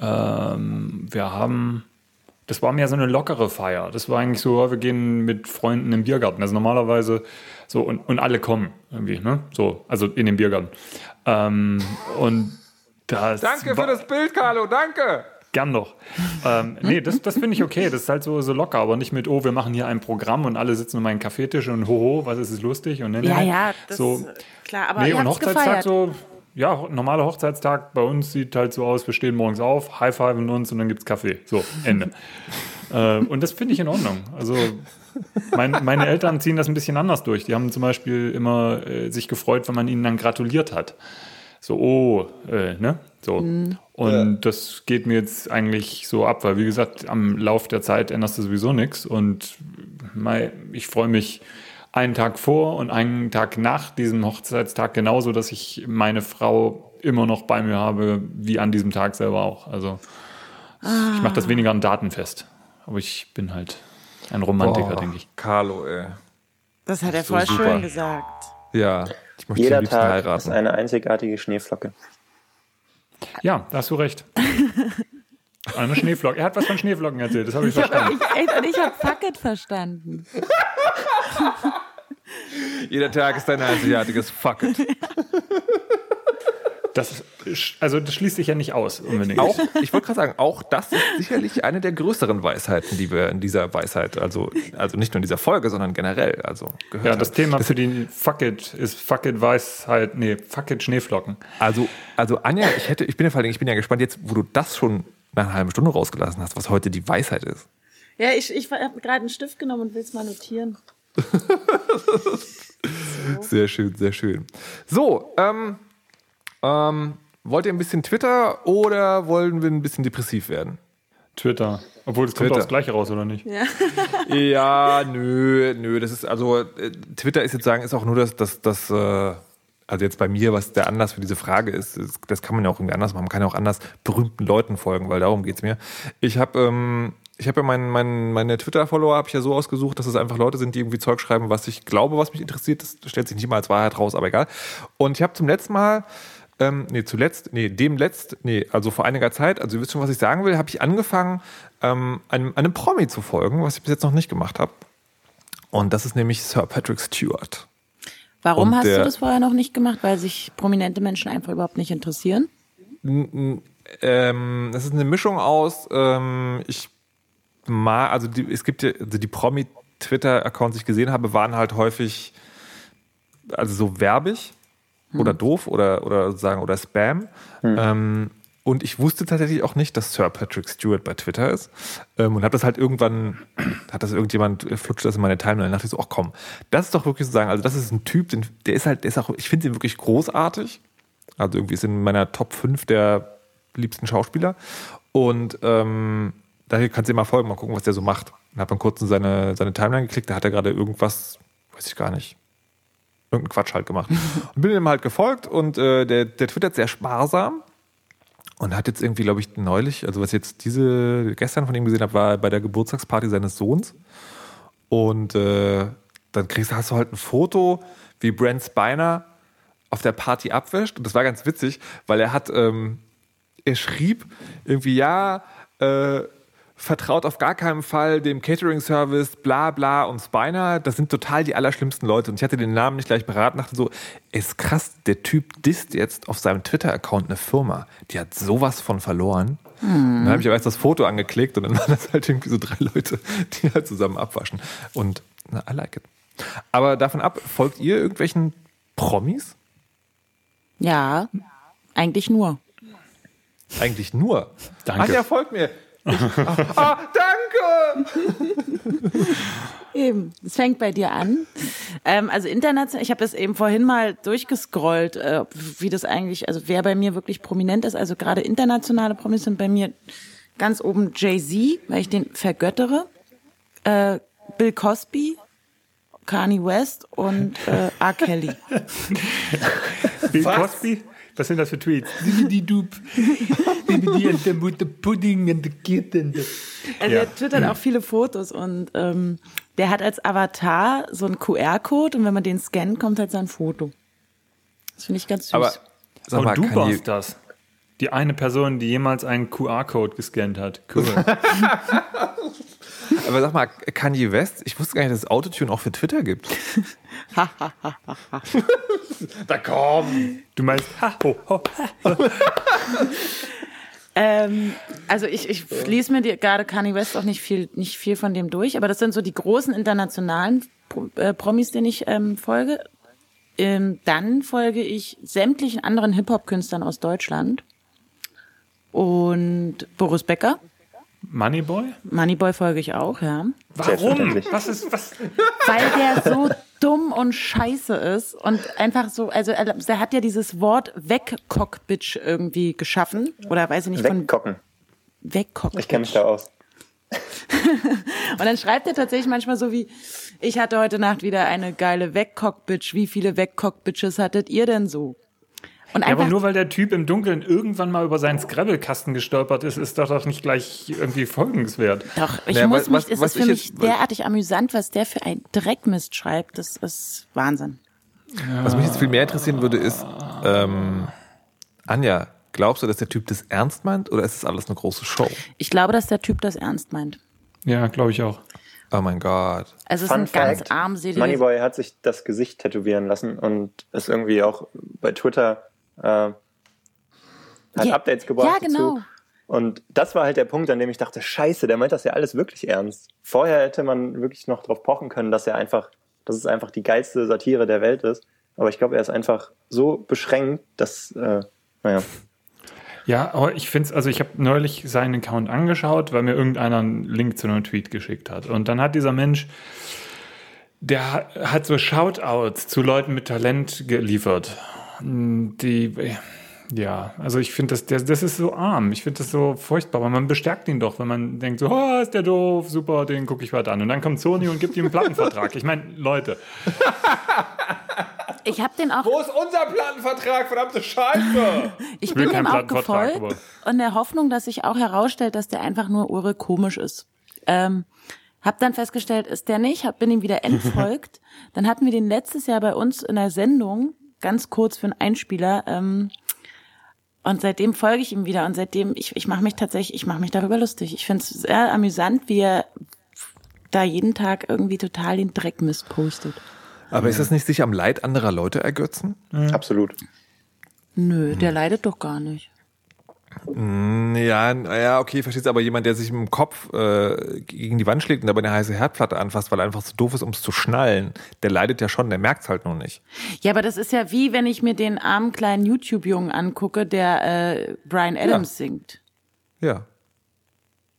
Ähm, wir haben, das war mehr so eine lockere Feier. Das war eigentlich so, wir gehen mit Freunden im Biergarten. Also normalerweise so und, und alle kommen irgendwie, ne? So, also in den Biergarten. Ähm, und das war- Bild, Carlo, danke! Gern doch. ähm, nee, das, das finde ich okay. Das ist halt so, so locker, aber nicht mit, oh, wir machen hier ein Programm und alle sitzen um einen Kaffeetisch und hoho, was ist es lustig? Und ne, ne, Ja, ne. ja, das so, ist klar, aber nee, und Hochzeitstag gefeiert. so, ja, normaler Hochzeitstag bei uns sieht halt so aus, wir stehen morgens auf, high-fiven uns und dann gibt's Kaffee. So, Ende. äh, und das finde ich in Ordnung. Also mein, meine Eltern ziehen das ein bisschen anders durch. Die haben zum Beispiel immer äh, sich gefreut, wenn man ihnen dann gratuliert hat. So, oh, äh, ne? So. Mhm. Und das geht mir jetzt eigentlich so ab, weil wie gesagt, am Lauf der Zeit änderst du sowieso nichts. Und ich freue mich einen Tag vor und einen Tag nach diesem Hochzeitstag genauso, dass ich meine Frau immer noch bei mir habe, wie an diesem Tag selber auch. Also ich mache das weniger an Daten fest. Aber ich bin halt ein Romantiker, Boah, denke ich. Carlo, ey. Das hat er so voll super. schön gesagt. Ja, ich möchte Jeder Tag heiraten. ist eine einzigartige Schneeflocke. Ja, da hast du recht. Eine Schneeflocke. Er hat was von Schneeflocken erzählt, das habe ich Ich hab, verstanden. ich, echt, und ich habe Fuck it verstanden. Jeder Tag ist ein einzigartiges Fuck it. Das, ist- also das schließt sich ja nicht aus unbedingt. Auch, ich wollte gerade sagen, auch das ist sicherlich eine der größeren Weisheiten, die wir in dieser Weisheit, also, also nicht nur in dieser Folge, sondern generell, also gehört Ja, das haben. Thema Das für die Fuck it ist Fuck it Weisheit, nee, Fuck it Schneeflocken. Also, also Anja, ich hätte, ich bin ja vor allem, ich bin ja gespannt jetzt, wo du das schon nach einer halben Stunde rausgelassen hast, was heute die Weisheit ist. Ja, ich, ich habe gerade einen Stift genommen und will es mal notieren. Sehr schön, sehr schön. So, ähm, ähm, wollt ihr ein bisschen Twitter oder wollen wir ein bisschen depressiv werden? Twitter. Obwohl, das kommt Twitter. auch das Gleiche raus, oder nicht? Ja, nö, nö, das ist also äh, Twitter ist jetzt sagen, ist auch nur das, das, das, äh, also jetzt bei mir, was der Anlass für diese Frage ist, das kann man ja auch irgendwie anders machen. Man kann ja auch anders berühmten Leuten folgen, weil darum geht's mir. Ich habe ähm, ich habe ja mein, mein, meine Twitter-Follower habe ich ja so ausgesucht, dass es einfach Leute sind, die irgendwie Zeug schreiben, was ich glaube, was mich interessiert. Das stellt sich nicht mal als Wahrheit raus, aber egal. Und ich habe zum letzten Mal ähm, nee, zuletzt, nee, dem letzt, nee, also vor einiger Zeit, also ihr wisst schon, was ich sagen will, habe ich angefangen, ähm, einem, einem Promi zu folgen, was ich bis jetzt noch nicht gemacht habe. Und das ist nämlich Sir Patrick Stewart. Warum Und hast der- du das vorher noch nicht gemacht? Weil sich prominente Menschen einfach überhaupt nicht interessieren? Ähm, das ist eine Mischung aus, ähm, ich mal, also die, es gibt ja, also die Promi-Twitter-Accounts, die ich gesehen habe, waren halt häufig, also so werbig oder doof oder, oder sagen, oder Spam. Ähm, und ich wusste tatsächlich auch nicht, dass Sir Patrick Stewart bei Twitter ist. Ähm, und habe das halt irgendwann, hat das irgendjemand, äh, flutscht das in meine Timeline. dachte ich so, ach komm, das ist doch wirklich so sagen, also das ist ein Typ, den, der ist halt, der ist auch, ich finde ihn wirklich großartig. Also irgendwie ist in meiner Top 5 der liebsten Schauspieler. Und ähm, daher kannst du dir mal folgen, mal gucken, was der so macht. Und habe dann kurz in seine, seine Timeline geklickt, da hat er gerade irgendwas, weiß ich gar nicht, irgendeinen Quatsch halt gemacht. Und bin ihm halt gefolgt und äh, der, der twittert sehr sparsam und hat jetzt irgendwie, glaube ich, neulich, also was ich jetzt diese, gestern von ihm gesehen habe, war bei der Geburtstagsparty seines Sohns. Und äh, dann kriegst, hast du halt ein Foto, wie Brent Spiner auf der Party abwäscht. Und das war ganz witzig, weil er hat, ähm, er schrieb irgendwie, ja, äh, vertraut auf gar keinen Fall dem Catering-Service, bla bla und Spiner. Das sind total die allerschlimmsten Leute. Und ich hatte den Namen nicht gleich beraten, dachte so, ist krass, der Typ disst jetzt auf seinem Twitter-Account eine Firma. Die hat sowas von verloren. Und dann habe ich aber erst das Foto angeklickt und dann waren das halt irgendwie so drei Leute, die halt zusammen abwaschen. Und na, I like it. Aber davon ab, folgt ihr irgendwelchen Promis? Ja, eigentlich nur. Eigentlich nur. Danke. Anja, folgt mir. Ich, ah, ah, danke! Eben, es fängt bei dir an. Ähm, also international, ich habe das eben vorhin mal durchgescrollt, äh, wie das eigentlich, also wer bei mir wirklich prominent ist. Also gerade internationale Promis sind bei mir ganz oben Jay-Z, weil ich den vergöttere, äh, Bill Cosby, Kanye West und äh, R. Kelly. Bill Cosby? Was sind das für Tweets? Die Dup. Die and the with the pudding and the kitten. Also Ja. er twittert auch viele Fotos und ähm, der hat als Avatar so einen QR-Code und wenn man den scannt, kommt halt sein Foto. Das finde ich ganz süß. Aber sag mal, Und du warst das. Die eine Person, die jemals einen QR-Code gescannt hat. Cool. aber sag mal, Kanye West, ich wusste gar nicht, dass es Autotune auch für Twitter gibt. da komm! Du meinst, ha, ho, ho. Ähm, also ich, ich lese mir die, gerade Kanye West auch nicht viel, nicht viel von dem durch, aber das sind so die großen internationalen äh, Promis, denen ich ähm, folge. Ähm, dann folge ich sämtlichen anderen Hip-Hop-Künstlern aus Deutschland und Boris Becker. Moneyboy? Moneyboy folge ich auch, ja. Warum? Was ist, was? Weil der so dumm und scheiße ist und einfach so, also er, hat ja dieses Wort Wegcockbitch irgendwie geschaffen oder weiß ich nicht von Wegkocken. Wegcockbitch. Ich kenne mich da aus. und dann schreibt er tatsächlich manchmal so wie, ich hatte heute Nacht wieder eine geile Wegcock-Bitch. Wie viele Wegcock-Bitches hattet ihr denn so? Und ja, aber nur weil der Typ im Dunkeln irgendwann mal über seinen Scrabble-Kasten gestolpert ist, ist das doch nicht gleich irgendwie folgenswert. Doch, ich naja, muss was, mich, was, es ist für mich derartig amüsant, was der für ein Dreckmist schreibt. Das ist Wahnsinn. Was mich jetzt viel mehr interessieren würde, ist, ähm, Anja, glaubst du, dass der Typ das ernst meint oder ist das alles eine große Show? Ich glaube, dass der Typ das ernst meint. Ja, glaube ich auch. Oh mein Gott. Also es ist ein Fact, ganz armseliges... Moneyboy hat sich das Gesicht tätowieren lassen und ist irgendwie auch bei Twitter äh, hat ja, Updates gebracht ja, genau. dazu. Und das war halt der Punkt, an dem ich dachte, scheiße, der meint das ja alles wirklich ernst. Vorher hätte man wirklich noch drauf pochen können, dass er einfach, dass es einfach die geilste Satire der Welt ist. Aber ich glaube, er ist einfach so beschränkt, dass, äh, naja. Ja, aber ich finde es, also ich habe neulich seinen Account angeschaut, weil mir irgendeiner einen Link zu einem Tweet geschickt hat. Und dann hat dieser Mensch, der hat so Shoutouts zu Leuten mit Talent geliefert die, ja, also ich finde, das, das, das ist so arm. Ich finde das so furchtbar, weil man bestärkt ihn doch, wenn man denkt so, oh, ist der doof, super, den gucke ich weiter an. Und dann kommt Sony und gibt ihm einen Plattenvertrag. Ich meine, Leute. Ich habe den auch. Wo ist unser Plattenvertrag, verdammte Scheiße? ich bin dem auch gefolgt und der Hoffnung, dass sich auch herausstellt, dass der einfach nur urre komisch ist. Ähm, hab dann festgestellt, ist der nicht, hab, bin ihm wieder entfolgt. dann hatten wir den letztes Jahr bei uns in der Sendung ganz kurz für einen Einspieler. Ähm, und seitdem folge ich ihm wieder und seitdem, ich, ich mache mich tatsächlich, ich mache mich darüber lustig. Ich finde es sehr amüsant, wie er da jeden Tag irgendwie total den Dreck misspostet. Aber ist das nicht sich am Leid anderer Leute ergötzen? Mhm. Absolut. Nö, der leidet doch gar nicht. Mm, ja, ja, okay, verstehst aber jemand, der sich im Kopf äh, gegen die Wand schlägt und dabei eine heiße Herdplatte anfasst, weil er einfach zu doof ist, um es zu schnallen, der leidet ja schon, der merkt es halt noch nicht. Ja, aber das ist ja wie, wenn ich mir den armen kleinen YouTube-Jungen angucke, der äh, Brian Adams ja. singt. Ja.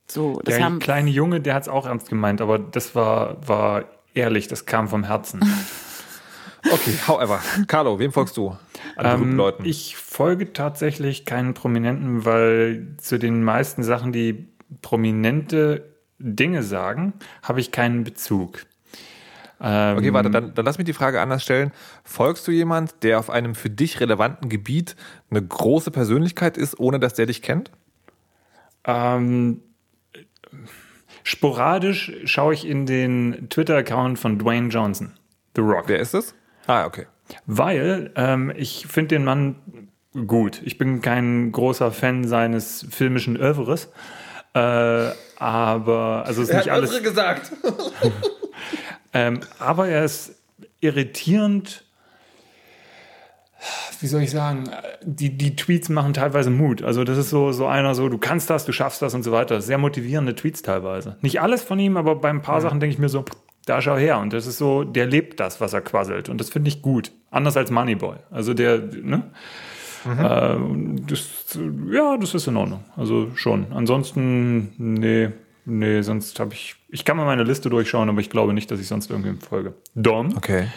So, das der haben kleine Junge, der hat es auch ernst gemeint, aber das war, war ehrlich, das kam vom Herzen. Okay, however. Carlo, wem folgst du? An ähm, Leuten. Ich folge tatsächlich keinen Prominenten, weil zu den meisten Sachen, die prominente Dinge sagen, habe ich keinen Bezug. Ähm, okay, warte, dann, dann lass mich die Frage anders stellen. Folgst du jemand, der auf einem für dich relevanten Gebiet eine große Persönlichkeit ist, ohne dass der dich kennt? Ähm, sporadisch schaue ich in den Twitter-Account von Dwayne Johnson, The Rock. Wer ist das? Ah, okay. Weil ähm, ich finde den Mann gut. Ich bin kein großer Fan seines filmischen Övres. Äh, aber, also ist er nicht hat alles. gesagt. ähm, aber er ist irritierend. Wie soll ich sagen? Die, die Tweets machen teilweise Mut. Also, das ist so, so einer, so, du kannst das, du schaffst das und so weiter. Sehr motivierende Tweets teilweise. Nicht alles von ihm, aber bei ein paar mhm. Sachen denke ich mir so, da schau her. Und das ist so, der lebt das, was er quasselt. Und das finde ich gut. Anders als Moneyboy. Also der, ne? Mhm. Äh, das, ja, das ist in Ordnung. Also schon. Ansonsten, nee, nee, sonst habe ich, ich kann mal meine Liste durchschauen, aber ich glaube nicht, dass ich sonst irgendwem folge. Dom? Okay.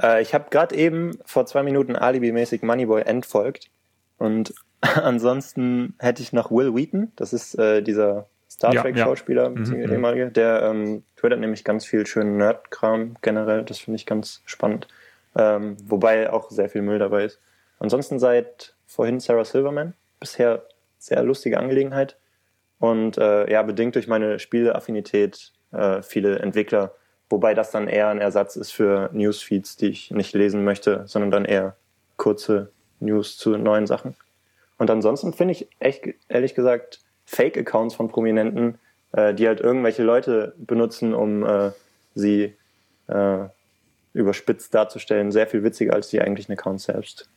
Äh, ich habe gerade eben vor zwei Minuten alibimäßig Moneyboy entfolgt. Und ansonsten hätte ich noch Will Wheaton. Das ist äh, dieser Star Trek-Schauspieler, mhm, mhm. ehemalige, der ähm, twittert nämlich ganz viel schönen Nerd-Kram generell. Das finde ich ganz spannend. Ähm, wobei auch sehr viel Müll dabei ist. Ansonsten seit vorhin Sarah Silverman. Bisher sehr lustige Angelegenheit. Und äh, ja, bedingt durch meine Spieleaffinität äh, viele Entwickler. Wobei das dann eher ein Ersatz ist für Newsfeeds, die ich nicht lesen möchte, sondern dann eher kurze News zu neuen Sachen. Und ansonsten finde ich echt, ehrlich gesagt, Fake-Accounts von Prominenten, äh, die halt irgendwelche Leute benutzen, um äh, sie äh, überspitzt darzustellen, sehr viel witziger als die eigentlichen Accounts selbst.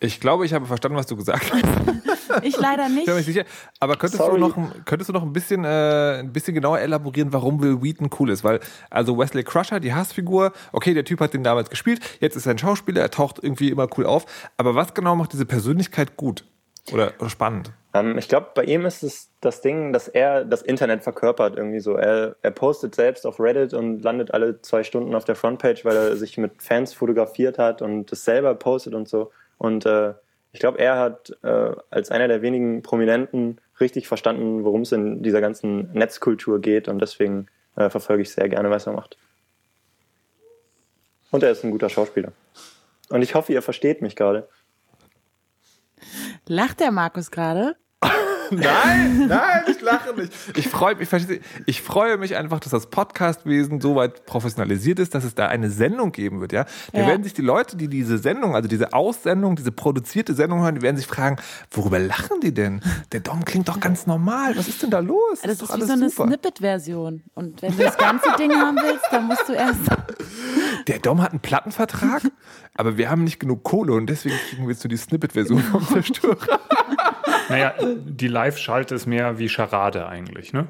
Ich glaube, ich habe verstanden, was du gesagt hast. ich leider nicht. Ich bin mir sicher. Aber könntest du, noch, könntest du noch ein bisschen, äh, ein bisschen genauer elaborieren, warum Will Wheaton cool ist? Weil, also Wesley Crusher, die Hassfigur, okay, der Typ hat den damals gespielt, jetzt ist er ein Schauspieler, er taucht irgendwie immer cool auf. Aber was genau macht diese Persönlichkeit gut? Oder, oder spannend? Ähm, ich glaube, bei ihm ist es das Ding, dass er das Internet verkörpert irgendwie so. Er, er postet selbst auf Reddit und landet alle zwei Stunden auf der Frontpage, weil er sich mit Fans fotografiert hat und das selber postet und so. Und äh, ich glaube, er hat äh, als einer der wenigen Prominenten richtig verstanden, worum es in dieser ganzen Netzkultur geht und deswegen äh, verfolge ich sehr gerne, was er macht. Und er ist ein guter Schauspieler. Und ich hoffe, ihr versteht mich gerade. Lacht der Markus gerade? Nein, nein, ich lache nicht. Ich freue mich, ich freue mich einfach, dass das Podcastwesen so weit professionalisiert ist, dass es da eine Sendung geben wird, ja. Da Ja. werden sich die Leute, die diese Sendung, also diese Aussendung, diese produzierte Sendung hören, die werden sich fragen, worüber lachen die denn? Der Dom klingt doch ganz normal. Was ist denn da los? Das ist doch wie so eine. Snippet-Version. Und wenn du das ganze Ding haben willst, dann musst du erst. Der Dom hat einen Plattenvertrag, aber wir haben nicht genug Kohle und deswegen kriegen wir jetzt nur die Snippet-Version vom Zerstörer. Naja, die Live-Schalte ist mehr wie Charade eigentlich, ne?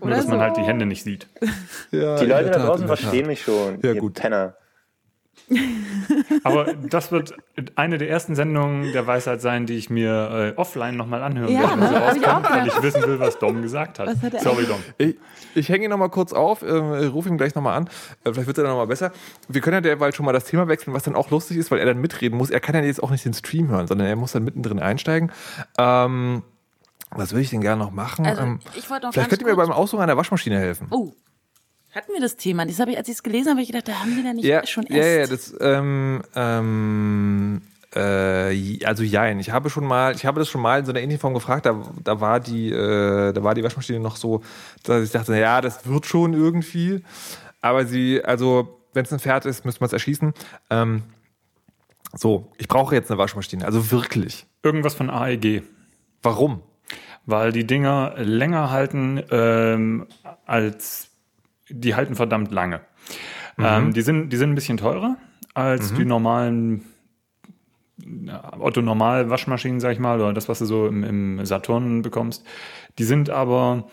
Nur, Oder dass man so. halt die Hände nicht sieht. Ja, Die Leute da draußen verstehen mich schon, Ja, ihr gut. Penner. Aber das wird eine der ersten Sendungen der Weisheit sein, die ich mir äh, offline nochmal anhören Ja, werde, wenn sie ne? Ich auch rauskommt, weil ich wissen will, was Dom gesagt hat. Sorry, Dom. Ich, ich hänge ihn noch mal kurz auf, äh, rufe ihn gleich noch mal an. Äh, vielleicht wird er dann noch mal besser. Wir können ja derweil schon mal das Thema wechseln, was dann auch lustig ist, weil er dann mitreden muss. Er kann ja jetzt auch nicht den Stream hören, sondern er muss dann mittendrin einsteigen. Ähm, was würde ich denn gerne noch machen? Also, ähm, ich wollte noch vielleicht könnt ihr mir beim Aussuchen einer Waschmaschine helfen. Oh. Hatten wir das Thema? Das habe ich, als ich es gelesen habe, hab ich gedacht, da haben wir da nicht ja, schon ja, erst. ja, das, ähm, ähm, äh, also jein. Ich habe schon mal, ich habe das schon mal in so einer ähnlichen Form gefragt. Da, da war die, äh, da war die Waschmaschine noch so, dass ich dachte, ja, das wird schon irgendwie. Aber sie, also wenn es ein Pferd ist, müsste man es erschießen. Ähm, so, ich brauche jetzt eine Waschmaschine, also wirklich. Irgendwas von AEG. Warum? Weil die Dinger länger halten ähm, als die halten verdammt lange. Ähm, die, sind, die sind ein bisschen teurer als die normalen Otto-Normal-Waschmaschinen, sag ich mal, oder das, was du so im, im Saturn bekommst. Die sind aber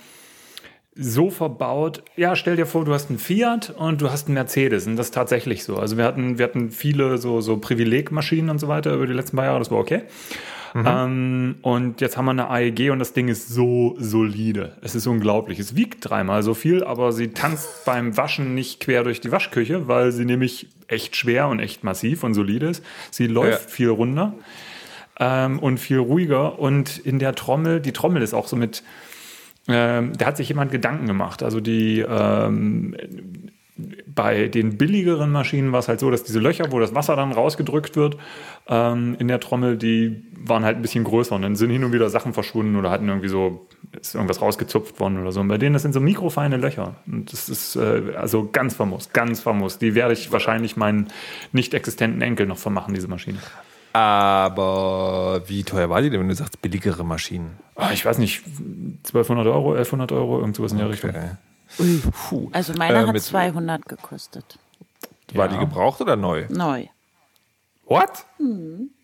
so verbaut. Ja, stell dir vor, du hast einen Fiat und du hast einen Mercedes. Und das ist tatsächlich so. Also wir hatten, wir hatten viele so, so Privilegmaschinen und so weiter über die letzten paar Jahre. Das war okay. Ähm, und jetzt haben wir eine AEG und das Ding ist so solide. Es ist unglaublich. Es wiegt dreimal so viel, aber sie tanzt beim Waschen nicht quer durch die Waschküche, weil sie nämlich echt schwer und echt massiv und solide ist. Sie läuft Ja. viel runder ähm, und viel ruhiger. Und in der Trommel, die Trommel ist auch so mit, ähm, da hat sich jemand Gedanken gemacht. Also die ähm, bei den billigeren Maschinen war es halt so, dass diese Löcher, wo das Wasser dann rausgedrückt wird, ähm, in der Trommel, die waren halt ein bisschen größer und dann sind hin und wieder Sachen verschwunden oder hatten irgendwie so, ist irgendwas rausgezupft worden oder so. Und bei denen, das sind so mikrofeine Löcher. Und das ist äh, also ganz famos, ganz famos. Die werde ich wahrscheinlich meinen nicht existenten Enkel noch vermachen, diese Maschine. Aber wie teuer war die denn, wenn du sagst billigere Maschinen? Ah, ich weiß nicht, 1200 Euro, 1100 Euro, irgend sowas in der Richtung. Puh. Also meiner Äh, hat mit- 200 gekostet. War Ja. die gebraucht oder neu? Neu. What?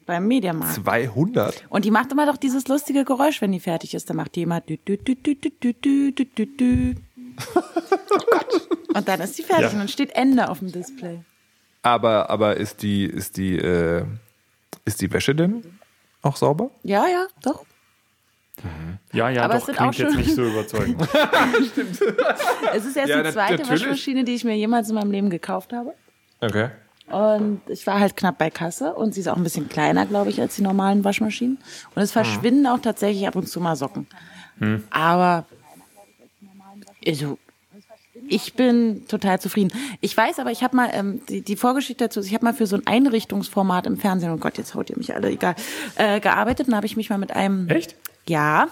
Beim Mediamarkt. 200? Und die macht immer doch dieses lustige Geräusch, wenn die fertig ist. Dann macht die immer dü, dü, dü, dü, dü, dü, dü, dü, dü, dü. Und dann ist die fertig Ja. und dann steht Ende auf dem Display. Aber, aber ist die, ist die, äh, ist die Wäsche denn auch sauber? Ja, ja, doch. Ja, ja, Aber es doch, sind klingt auch jetzt schon- nicht so überzeugend. Es ist erst Ja, die zweite natürlich. Waschmaschine, die ich mir jemals in meinem Leben gekauft habe. Okay. Und ich war halt knapp bei Kasse und sie ist auch ein bisschen kleiner, glaube ich, als die normalen Waschmaschinen. Und es verschwinden auch tatsächlich ab und zu mal Socken. Aber also, ich bin total zufrieden. Ich weiß aber, ich habe mal ähm, die, die Vorgeschichte dazu, ich habe mal für so ein Einrichtungsformat im Fernsehen, oh Gott, jetzt haut ihr mich alle, egal, äh, gearbeitet. Und da habe ich mich mal mit einem... Echt? Ja,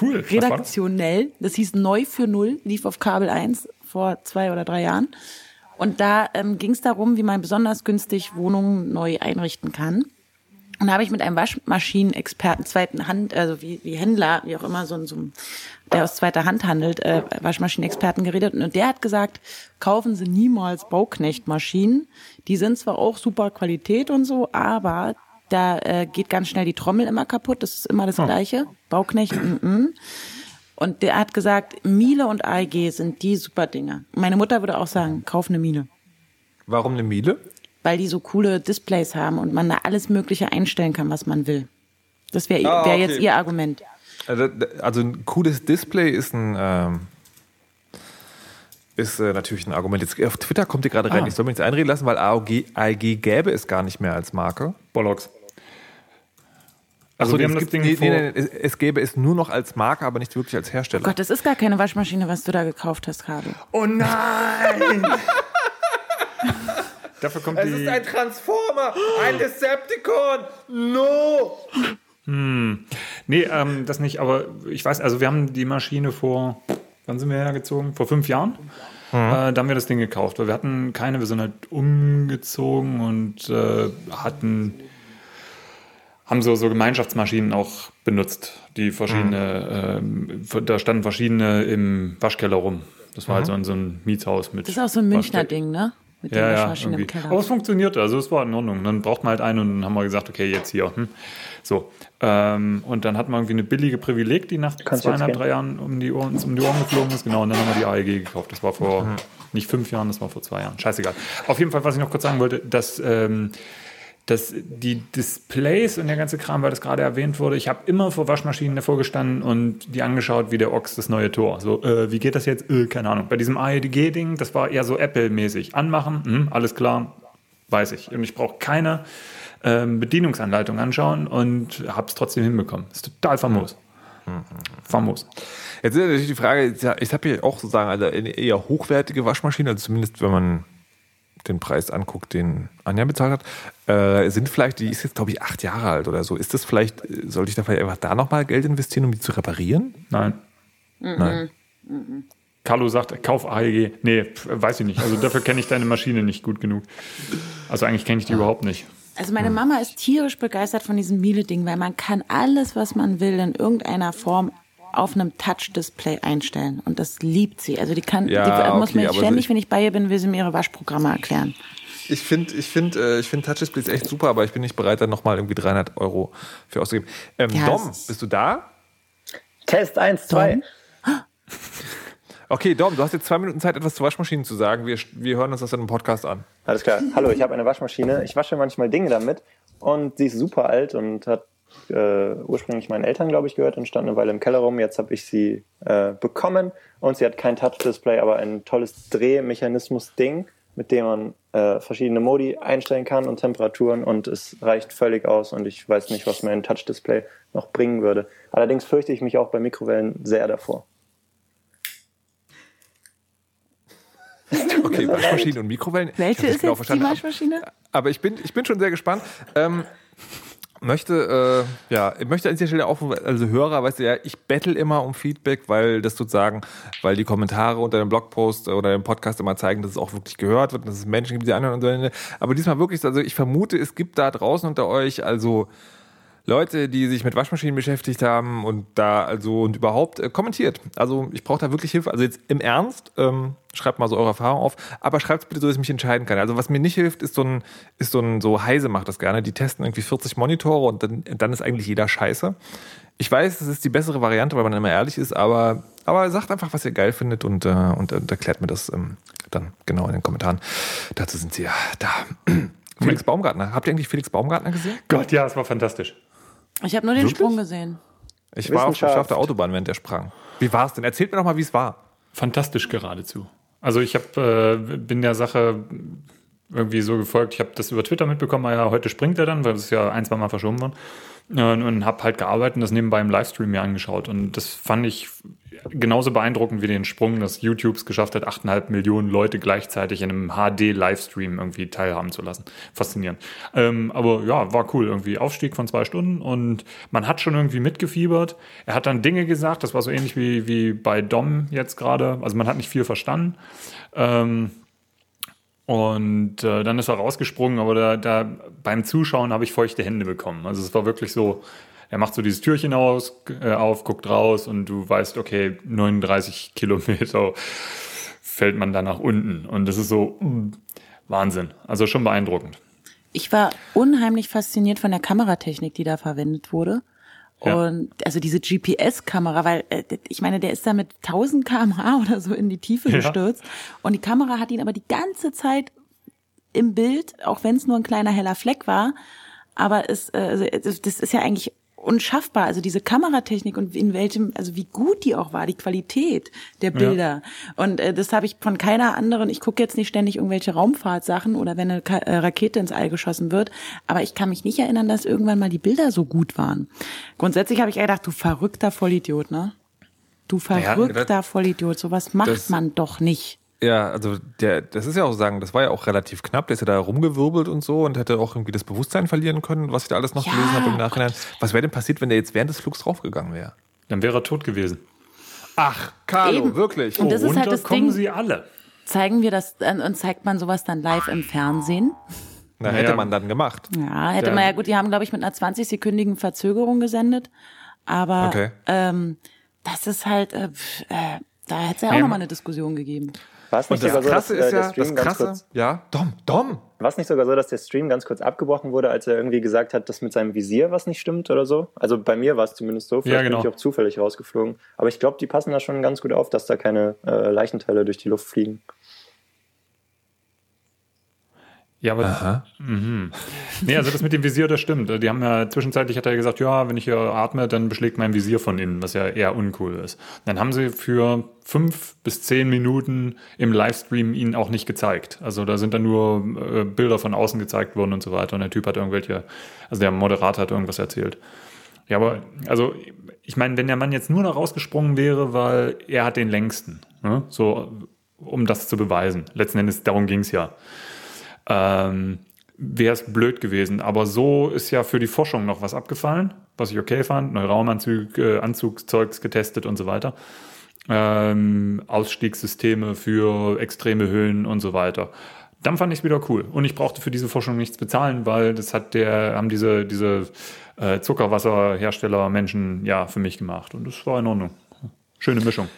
Cool. Das? redaktionell. Das hieß Neu für Null, lief auf Kabel 1 vor zwei oder drei Jahren. Und da ähm, ging es darum, wie man besonders günstig Wohnungen neu einrichten kann. Und da habe ich mit einem Waschmaschinenexperten, zweiten Hand, also wie, wie Händler, wie auch immer, so, ein- so ein- der aus zweiter Hand handelt, äh, Waschmaschinenexperten geredet. Und der hat gesagt, kaufen Sie niemals Bauknechtmaschinen. Die sind zwar auch super Qualität und so, aber da äh, geht ganz schnell die Trommel immer kaputt. Das ist immer das Gleiche. Bauknecht, mm, mm. Und der hat gesagt, Miele und AEG sind die super Dinger. Meine Mutter würde auch sagen, kauf eine Miele Warum eine Miele? weil die so coole Displays haben und man da alles Mögliche einstellen kann, was man will. Das wäre Ah, wär okay. jetzt ihr Argument. Also, also ein cooles Display ist ein ähm, ist äh, natürlich ein Argument. Jetzt auf Twitter kommt ihr gerade rein. Ah. Ich soll mich jetzt einreden lassen, weil AOG, AEG gäbe es gar nicht mehr als Marke. Bollocks. Also Achso, wir haben es das gibt- Ding nee, vor, nee, nee, es, es gäbe es nur noch als Marke, aber nicht wirklich als Hersteller. Gott, das ist gar keine Waschmaschine, was du da gekauft hast, Carlo. oh nein! dafür kommt es die, ist ein Transformer! Ein Decepticon! No! Nee, ähm, das nicht, aber ich weiß, also wir haben die Maschine vor, wann sind wir hergezogen? Vor fünf Jahren. Äh, da haben wir das Ding gekauft, weil wir hatten keine, wir sind halt umgezogen und äh, hatten, haben so, so Gemeinschaftsmaschinen auch benutzt, die verschiedene, ähm, da standen verschiedene im Waschkeller rum. Das war halt so ein, so ein Mietshaus mit. Das ist auch so ein Münchner Waschke- Ding, ne? Mit der ja, ja, Waschmaschine im irgendwie. Keller. Aber es funktionierte, also es war in Ordnung. Dann braucht man halt einen und dann haben wir gesagt, okay, jetzt hier. Hm. So. Ähm, und dann hatten wir irgendwie eine billige Privileg, die nach Kannst zweieinhalb, drei Jahren um die, Ohren, um die Ohren geflogen ist. Genau, und dann haben wir die AEG gekauft. Das war vor nicht fünf Jahren, das war vor zwei Jahren. Scheißegal. Auf jeden Fall, was ich noch kurz sagen wollte, dass, ähm, dass die Displays und der ganze Kram, weil das gerade erwähnt wurde, ich habe immer vor Waschmaschinen davor gestanden und die angeschaut wie der Ochs das neue Tor. So, äh, wie geht das jetzt? Äh, keine Ahnung. Bei diesem AEG-Ding, das war eher so Apple-mäßig. Anmachen, hm, alles klar, weiß ich. Und ich brauche keine ähm, Bedienungsanleitung anschauen und habe es trotzdem hinbekommen. ist total famos. Famos. Jetzt ist natürlich die Frage, ich habe hier auch sozusagen eine eher hochwertige Waschmaschine, also zumindest wenn man den Preis anguckt, den Anja bezahlt hat, äh, sind vielleicht, die ist jetzt glaube ich acht Jahre alt oder so. Ist das vielleicht, sollte ich da vielleicht einfach da nochmal Geld investieren, um die zu reparieren? Nein. Nein. Carlo sagt, kauf AEG. Nee, weiß ich nicht. Also dafür kenne ich deine Maschine nicht gut genug. Also eigentlich kenne ich die überhaupt nicht. Also meine Mama ist tierisch begeistert von diesem Miele-Ding, weil man kann alles, was man will, in irgendeiner Form auf einem Touch-Display einstellen. Und das liebt sie. Also die kann, Ja, die muss okay, mir ständig, ich- wenn ich bei ihr bin, will sie mir ihre Waschprogramme erklären. Ich finde ich find, äh, ich find Touchdisplays echt super, aber ich bin nicht bereit, da nochmal irgendwie 300 Euro für auszugeben. Ähm, Ja, Dom, bist du da? Test 1, 2. Dom? Okay, Dom, du hast jetzt zwei Minuten Zeit, etwas zu Waschmaschinen zu sagen. Wir, wir hören uns das in einem Podcast an. Alles klar. Hallo, ich habe eine Waschmaschine. Ich wasche manchmal Dinge damit und sie ist super alt und hat äh, ursprünglich meinen Eltern, glaube ich, gehört und stand eine Weile im Keller rum. Jetzt habe ich sie äh, bekommen und sie hat kein Touch-Display, aber ein tolles Drehmechanismus-Ding, mit dem man äh, verschiedene Modi einstellen kann und Temperaturen und es reicht völlig aus und ich weiß nicht, was mir ein Touch-Display noch bringen würde. Allerdings fürchte ich mich auch bei Mikrowellen sehr davor. Okay, Waschmaschinen und Mikrowellen. Welche ist genau jetzt die. Waschmaschine? Aber ich bin, ich bin schon sehr gespannt. Ähm, möchte, äh, ja, ich möchte an dieser Stelle auch, also Hörer, weißt du ja, ich bettel immer um Feedback, weil das sozusagen, weil die Kommentare unter dem Blogpost oder dem Podcast immer zeigen, dass es auch wirklich gehört wird, dass es Menschen gibt, die anderen und so. Aber diesmal wirklich, also ich vermute, es gibt da draußen unter euch, also Leute, die sich mit Waschmaschinen beschäftigt haben und da also und überhaupt äh, kommentiert. Also ich brauche da wirklich Hilfe. Also jetzt im Ernst, ähm, schreibt mal so eure Erfahrung auf, aber schreibt es bitte so, dass ich mich entscheiden kann. Also was mir nicht hilft, ist so ein, ist so ein, so Heise macht das gerne. Die testen irgendwie 40 Monitore und dann, dann ist eigentlich jeder scheiße. Ich weiß, das ist die bessere Variante, weil man immer ehrlich ist, aber, aber sagt einfach, was ihr geil findet und, äh, und, und erklärt mir das ähm, dann genau in den Kommentaren. Dazu sind sie ja da. Felix Baumgartner. Habt ihr eigentlich Felix Baumgartner gesehen? Gott, ja, es war fantastisch. Ich habe nur den Wirklich? Sprung gesehen. Ich war, auf, ich war auf Wissenschaft. der Autobahn, während der sprang. Wie war es denn? Erzählt mir doch mal, wie es war. Fantastisch geradezu. Also ich hab, äh, bin der Sache irgendwie so gefolgt. Ich habe das über Twitter mitbekommen, ah ja, heute springt er dann, weil es ja ein, zwei Mal verschoben war. Und, und habe halt gearbeitet und das nebenbei im Livestream mir angeschaut. Und das fand ich genauso beeindruckend wie den Sprung, dass YouTube es geschafft hat, 8,5 Millionen Leute gleichzeitig in einem HD-Livestream irgendwie teilhaben zu lassen. Faszinierend. Ähm, aber ja, war cool. Irgendwie Aufstieg von zwei Stunden und man hat schon irgendwie mitgefiebert. Er hat dann Dinge gesagt, das war so ähnlich wie, wie bei Dom jetzt gerade. Also man hat nicht viel verstanden. Ähm, und äh, dann ist er rausgesprungen, aber da, da beim Zuschauen habe ich feuchte Hände bekommen. Also es war wirklich so, er macht so dieses Türchen aus, äh, auf, guckt raus und du weißt, okay, 39 Kilometer fällt man da nach unten. Und das ist so mm, Wahnsinn. Also schon beeindruckend. Ich war unheimlich fasziniert von der Kameratechnik, die da verwendet wurde. Ja. Und also diese GPS-Kamera, weil äh, ich meine, der ist da mit 1000 km/h oder so in die Tiefe Ja. gestürzt. Und die Kamera hat ihn aber die ganze Zeit im Bild, auch wenn es nur ein kleiner heller Fleck war. Aber es, äh, also, das das ist ja eigentlich unschaffbar. Also diese Kameratechnik und in welchem, also wie gut die auch war, die Qualität der Bilder. Ja. Und äh, das habe ich von keiner anderen. Ich gucke jetzt nicht ständig irgendwelche Raumfahrtsachen oder wenn eine Ka äh, Rakete ins All geschossen wird, aber ich kann mich nicht erinnern, dass irgendwann mal die Bilder so gut waren. Grundsätzlich habe ich gedacht, du verrückter Vollidiot, ne? Du verrückter ja, Vollidiot, sowas macht man doch nicht. Ja, also der, das ist ja auch sagen, das war ja auch relativ knapp, der ist ja da rumgewirbelt und so und hätte auch irgendwie das Bewusstsein verlieren können, was ich da alles noch ja, gelesen habe im Nachhinein. Was wäre denn passiert, wenn der jetzt während des Flugs draufgegangen wäre? Dann wäre er tot gewesen. Ach, Carlo, Eben. wirklich. Und das ist halt das kommen Ding. sie alle. Zeigen wir das und zeigt man sowas dann live im Fernsehen? Na, hätte ja. man dann gemacht. Ja, hätte man ja gut, die haben, glaube ich, mit einer 20-sekündigen Verzögerung gesendet. Aber okay. ähm, das ist halt, äh, äh, da hätte es ja auch ja. nochmal eine Diskussion gegeben. War es nicht sogar so, dass äh, der Stream ja, ganz kurz. Ja, Dom, Dom. War es nicht sogar so, dass der Stream ganz kurz abgebrochen wurde, als er irgendwie gesagt hat, dass mit seinem Visier was nicht stimmt oder so? Also bei mir war es zumindest so. Vielleicht ja, genau. bin ich auch zufällig rausgeflogen. Aber ich glaube, die passen da schon ganz gut auf, dass da keine äh, Leichenteile durch die Luft fliegen. Ja, aber. Aha. Mhm. Nee, also das mit dem Visier, das stimmt. Die haben ja zwischenzeitlich hat er gesagt, ja, wenn ich hier atme, dann beschlägt mein Visier von innen, was ja eher uncool ist. Dann haben sie für fünf bis zehn Minuten im Livestream ihn auch nicht gezeigt. Also da sind dann nur äh, Bilder von außen gezeigt worden und so weiter. Und der Typ hat irgendwelche, also der Moderator hat irgendwas erzählt. Ja, aber also ich meine, wenn der Mann jetzt nur noch rausgesprungen wäre, weil er hat den längsten, ne? so um das zu beweisen. Letzten Endes darum ging's ja ähm, wäre es blöd gewesen. Aber so ist ja für die Forschung noch was abgefallen, was ich okay fand. Neue Raumanzug, äh, Anzugszeugs getestet und so weiter. Ähm, Ausstiegssysteme für extreme Höhen und so weiter. Dann fand ich es wieder cool. Und ich brauchte für diese Forschung nichts bezahlen, weil das hat der, haben diese, diese äh, Zuckerwasserhersteller Menschen ja für mich gemacht. Und das war in Ordnung. Schöne Mischung.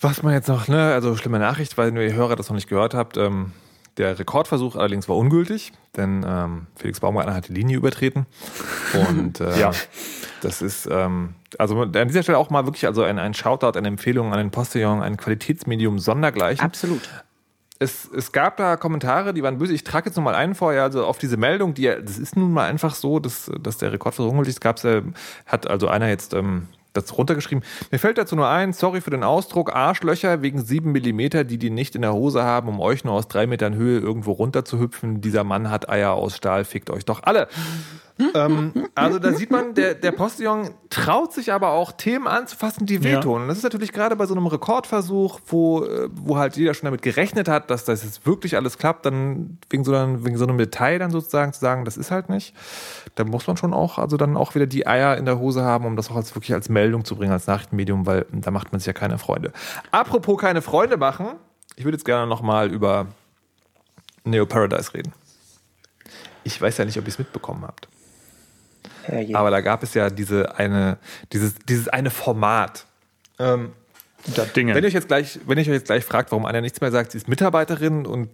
Was man jetzt noch, ne, also schlimme Nachricht, weil nur ihr Hörer das noch nicht gehört habt, ähm, der Rekordversuch allerdings war ungültig, denn ähm, Felix Baumgartner hat die Linie übertreten. Und äh, ja. das ist, ähm, also an dieser Stelle auch mal wirklich also ein, ein Shoutout, eine Empfehlung an den Postillon, ein Qualitätsmedium sondergleichen. Absolut. Es, es gab da Kommentare, die waren böse. Ich trage jetzt nochmal einen vorher, also auf diese Meldung, die das ist nun mal einfach so, dass, dass der Rekordversuch ungültig ist. Gab's, äh, hat also einer jetzt ähm, das runtergeschrieben. Mir fällt dazu nur ein, sorry für den Ausdruck, Arschlöcher wegen sieben Millimeter, die die nicht in der Hose haben, um euch nur aus drei Metern Höhe irgendwo runter zu hüpfen. Dieser Mann hat Eier aus Stahl, fickt euch doch alle ähm, also da sieht man, der, der Postillon traut sich aber auch Themen anzufassen, die wehtun. Ja. Und das ist natürlich gerade bei so einem Rekordversuch, wo, äh, wo halt jeder schon damit gerechnet hat, dass das jetzt wirklich alles klappt, dann wegen so, einem, wegen so einem Detail dann sozusagen zu sagen, das ist halt nicht. Da muss man schon auch, also dann auch wieder die Eier in der Hose haben, um das auch als wirklich als Meldung zu bringen, als Nachrichtenmedium, weil da macht man sich ja keine Freunde. Apropos keine Freunde machen, ich würde jetzt gerne nochmal über Neo Paradise reden. Ich weiß ja nicht, ob ihr es mitbekommen habt. Ja, Aber da gab es ja diese eine, dieses, dieses eine Format. Ähm, Dinge. Wenn ihr euch jetzt gleich, wenn ich euch jetzt gleich fragt, warum Anja nichts mehr sagt, sie ist Mitarbeiterin und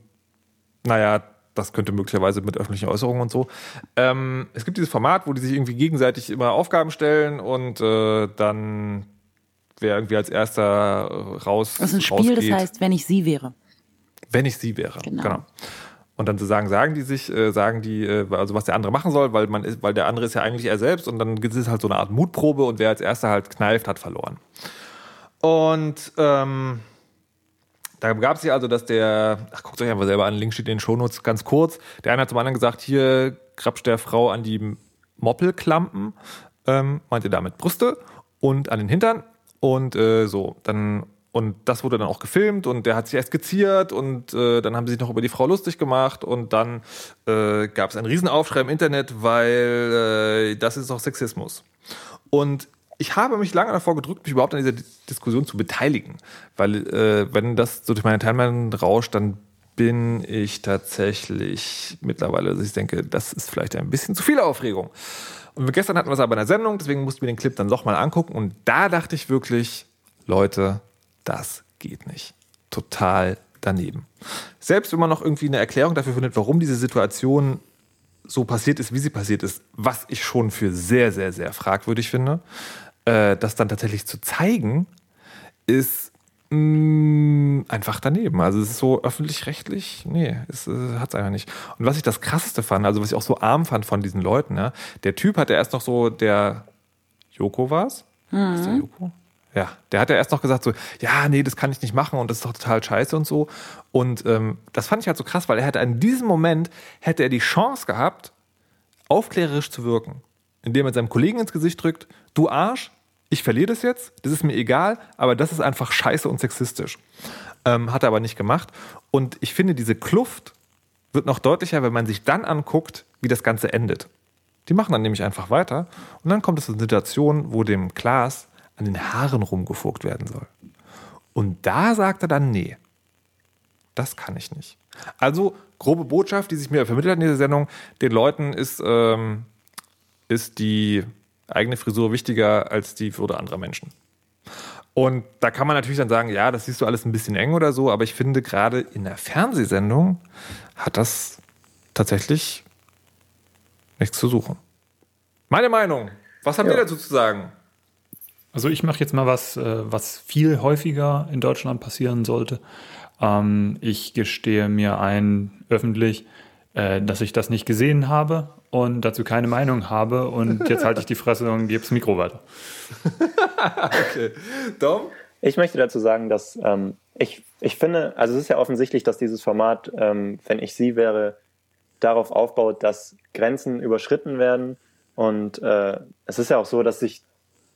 naja, das könnte möglicherweise mit öffentlichen Äußerungen und so. Ähm, es gibt dieses Format, wo die sich irgendwie gegenseitig immer Aufgaben stellen und äh, dann wer irgendwie als erster raus. Das ist ein Spiel, rausgeht. das heißt, wenn ich sie wäre. Wenn ich sie wäre. Genau. genau. Und dann sozusagen sagen die sich, äh, sagen die, äh, also was der andere machen soll, weil man ist, weil der andere ist ja eigentlich er selbst und dann ist es halt so eine Art Mutprobe und wer als erster halt kneift, hat verloren. Und ähm, da gab es ja also, dass der, ach guckt euch einfach selber an, Link steht in den Shownotes ganz kurz. Der eine hat zum anderen gesagt, hier krapscht der Frau an die Moppelklampen, ähm, meint ihr damit Brüste und an den Hintern und äh, so. Dann und das wurde dann auch gefilmt und der hat sich erst geziert und äh, dann haben sie sich noch über die Frau lustig gemacht und dann äh, gab es einen Riesenaufschrei im Internet, weil äh, das ist doch Sexismus. Und ich habe mich lange davor gedrückt, mich überhaupt an dieser Diskussion zu beteiligen, weil äh, wenn das so durch meine Timeline rauscht, dann bin ich tatsächlich mittlerweile, dass ich denke, das ist vielleicht ein bisschen zu viel Aufregung. Und gestern hatten wir es aber in der Sendung, deswegen mussten wir den Clip dann doch mal angucken und da dachte ich wirklich, Leute, das geht nicht. Total daneben. Selbst wenn man noch irgendwie eine Erklärung dafür findet, warum diese Situation so passiert ist, wie sie passiert ist, was ich schon für sehr, sehr, sehr fragwürdig finde, äh, das dann tatsächlich zu zeigen, ist mh, mm, einfach daneben. Also es ist so öffentlich-rechtlich, nee, es äh, hat es einfach nicht. Und was ich das krasseste fand, also was ich auch so arm fand von diesen Leuten, ja, der Typ hat ja erst noch so, der Joko war es? Mhm. Ist der Joko? Ja, der hat ja erst noch gesagt so, ja, nee, das kann ich nicht machen und das ist doch total scheiße und so. Und ähm, das fand ich halt so krass, weil er hätte in diesem Moment, hätte er die Chance gehabt, aufklärerisch zu wirken. Indem er seinem Kollegen ins Gesicht drückt, du Arsch, ich verliere das jetzt, das ist mir egal, aber das ist einfach scheiße und sexistisch. Ähm, hat er aber nicht gemacht. Und ich finde, diese Kluft wird noch deutlicher, wenn man sich dann anguckt, wie das Ganze endet. Die machen dann nämlich einfach weiter und dann kommt es zu Situation, wo dem Klaas an den Haaren rumgefuckt werden soll. Und da sagt er dann, nee, das kann ich nicht. Also grobe Botschaft, die sich mir vermittelt hat in dieser Sendung, den Leuten ist, ähm, ist die eigene Frisur wichtiger als die Würde anderer Menschen. Und da kann man natürlich dann sagen, ja, das siehst du alles ein bisschen eng oder so, aber ich finde gerade in der Fernsehsendung hat das tatsächlich nichts zu suchen. Meine Meinung. Was habt ja. ihr dazu zu sagen? Also ich mache jetzt mal was, äh, was viel häufiger in Deutschland passieren sollte. Ähm, ich gestehe mir ein öffentlich, äh, dass ich das nicht gesehen habe und dazu keine Meinung habe. Und jetzt halte ich die Fresse und gebe das Mikro weiter. okay. Dom? Ich möchte dazu sagen, dass ähm, ich, ich finde, also es ist ja offensichtlich, dass dieses Format, ähm, wenn ich sie wäre, darauf aufbaut, dass Grenzen überschritten werden. Und äh, es ist ja auch so, dass sich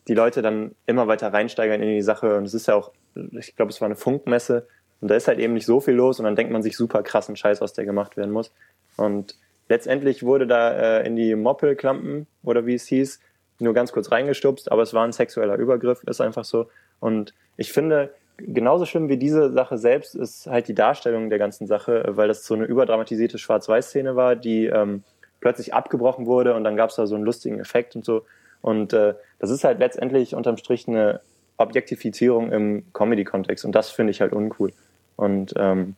die Leute dann immer weiter reinsteigern in die Sache. Und es ist ja auch, ich glaube, es war eine Funkmesse. Und da ist halt eben nicht so viel los. Und dann denkt man sich super krassen Scheiß, was der gemacht werden muss. Und letztendlich wurde da äh, in die Moppelklampen oder wie es hieß, nur ganz kurz reingestupst. Aber es war ein sexueller Übergriff, ist einfach so. Und ich finde, genauso schlimm wie diese Sache selbst ist halt die Darstellung der ganzen Sache, weil das so eine überdramatisierte Schwarz-Weiß-Szene war, die ähm, plötzlich abgebrochen wurde und dann gab es da so einen lustigen Effekt und so. Und äh, das ist halt letztendlich unterm Strich eine Objektifizierung im Comedy-Kontext und das finde ich halt uncool. Und ähm,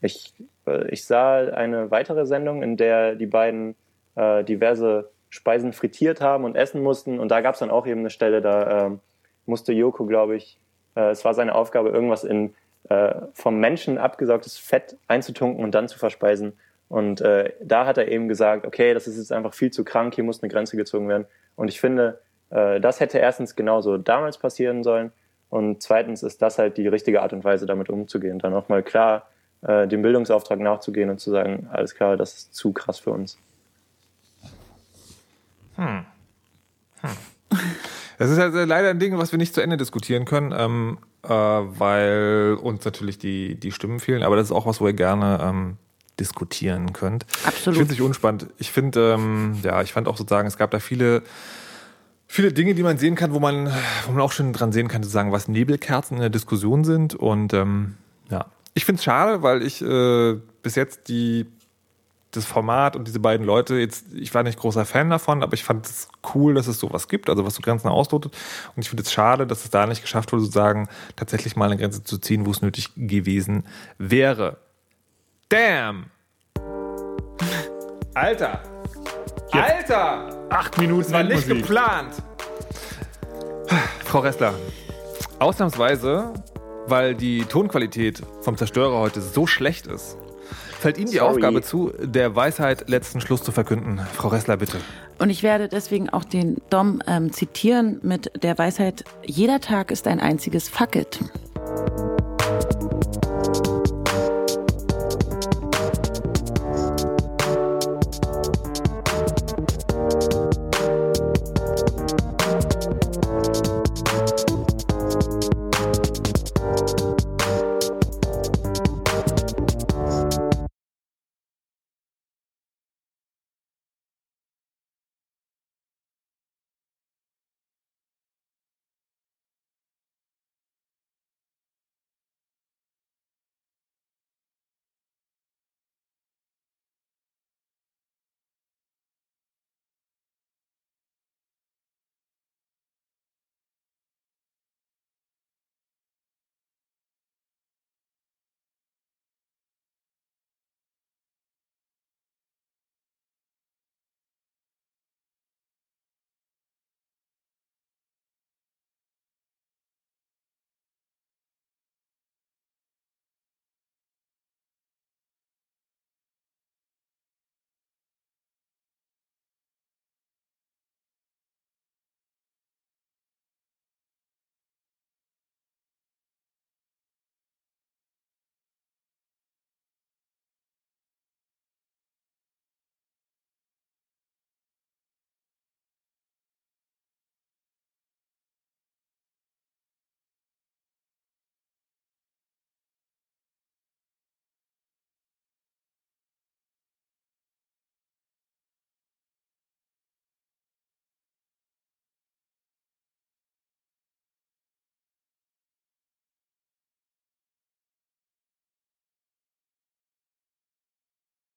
ich, äh, ich sah eine weitere Sendung, in der die beiden äh, diverse Speisen frittiert haben und essen mussten und da gab es dann auch eben eine Stelle, da äh, musste Joko, glaube ich, äh, es war seine Aufgabe, irgendwas in äh, vom Menschen abgesaugtes Fett einzutunken und dann zu verspeisen. Und äh, da hat er eben gesagt, okay, das ist jetzt einfach viel zu krank, hier muss eine Grenze gezogen werden. Und ich finde, äh, das hätte erstens genauso damals passieren sollen. Und zweitens ist das halt die richtige Art und Weise, damit umzugehen. Dann auch mal klar äh, dem Bildungsauftrag nachzugehen und zu sagen, alles klar, das ist zu krass für uns. Hm. Hm. Das ist also leider ein Ding, was wir nicht zu Ende diskutieren können, ähm, äh, weil uns natürlich die, die Stimmen fehlen. Aber das ist auch was, wo ihr gerne ähm, diskutieren könnt. Absolut. Ich finde es unspannend. Ich finde, ähm, ja, ich fand auch sozusagen, es gab da viele, viele Dinge, die man sehen kann, wo man, wo man auch schon dran sehen kann, sozusagen, was Nebelkerzen in der Diskussion sind. Und ähm, ja, ich finde es schade, weil ich äh, bis jetzt die das Format und diese beiden Leute, jetzt, ich war nicht großer Fan davon, aber ich fand es cool, dass es sowas gibt, also was so Grenzen auslotet. Und ich finde es schade, dass es da nicht geschafft wurde, sozusagen tatsächlich mal eine Grenze zu ziehen, wo es nötig gewesen wäre. Damn! Alter! Jetzt Alter! Acht Minuten das war nicht Musik. geplant. Frau Ressler, ausnahmsweise, weil die Tonqualität vom Zerstörer heute so schlecht ist, fällt Ihnen die Sorry. Aufgabe zu, der Weisheit letzten Schluss zu verkünden. Frau Ressler, bitte. Und ich werde deswegen auch den Dom ähm, zitieren mit der Weisheit, jeder Tag ist ein einziges Fuck it.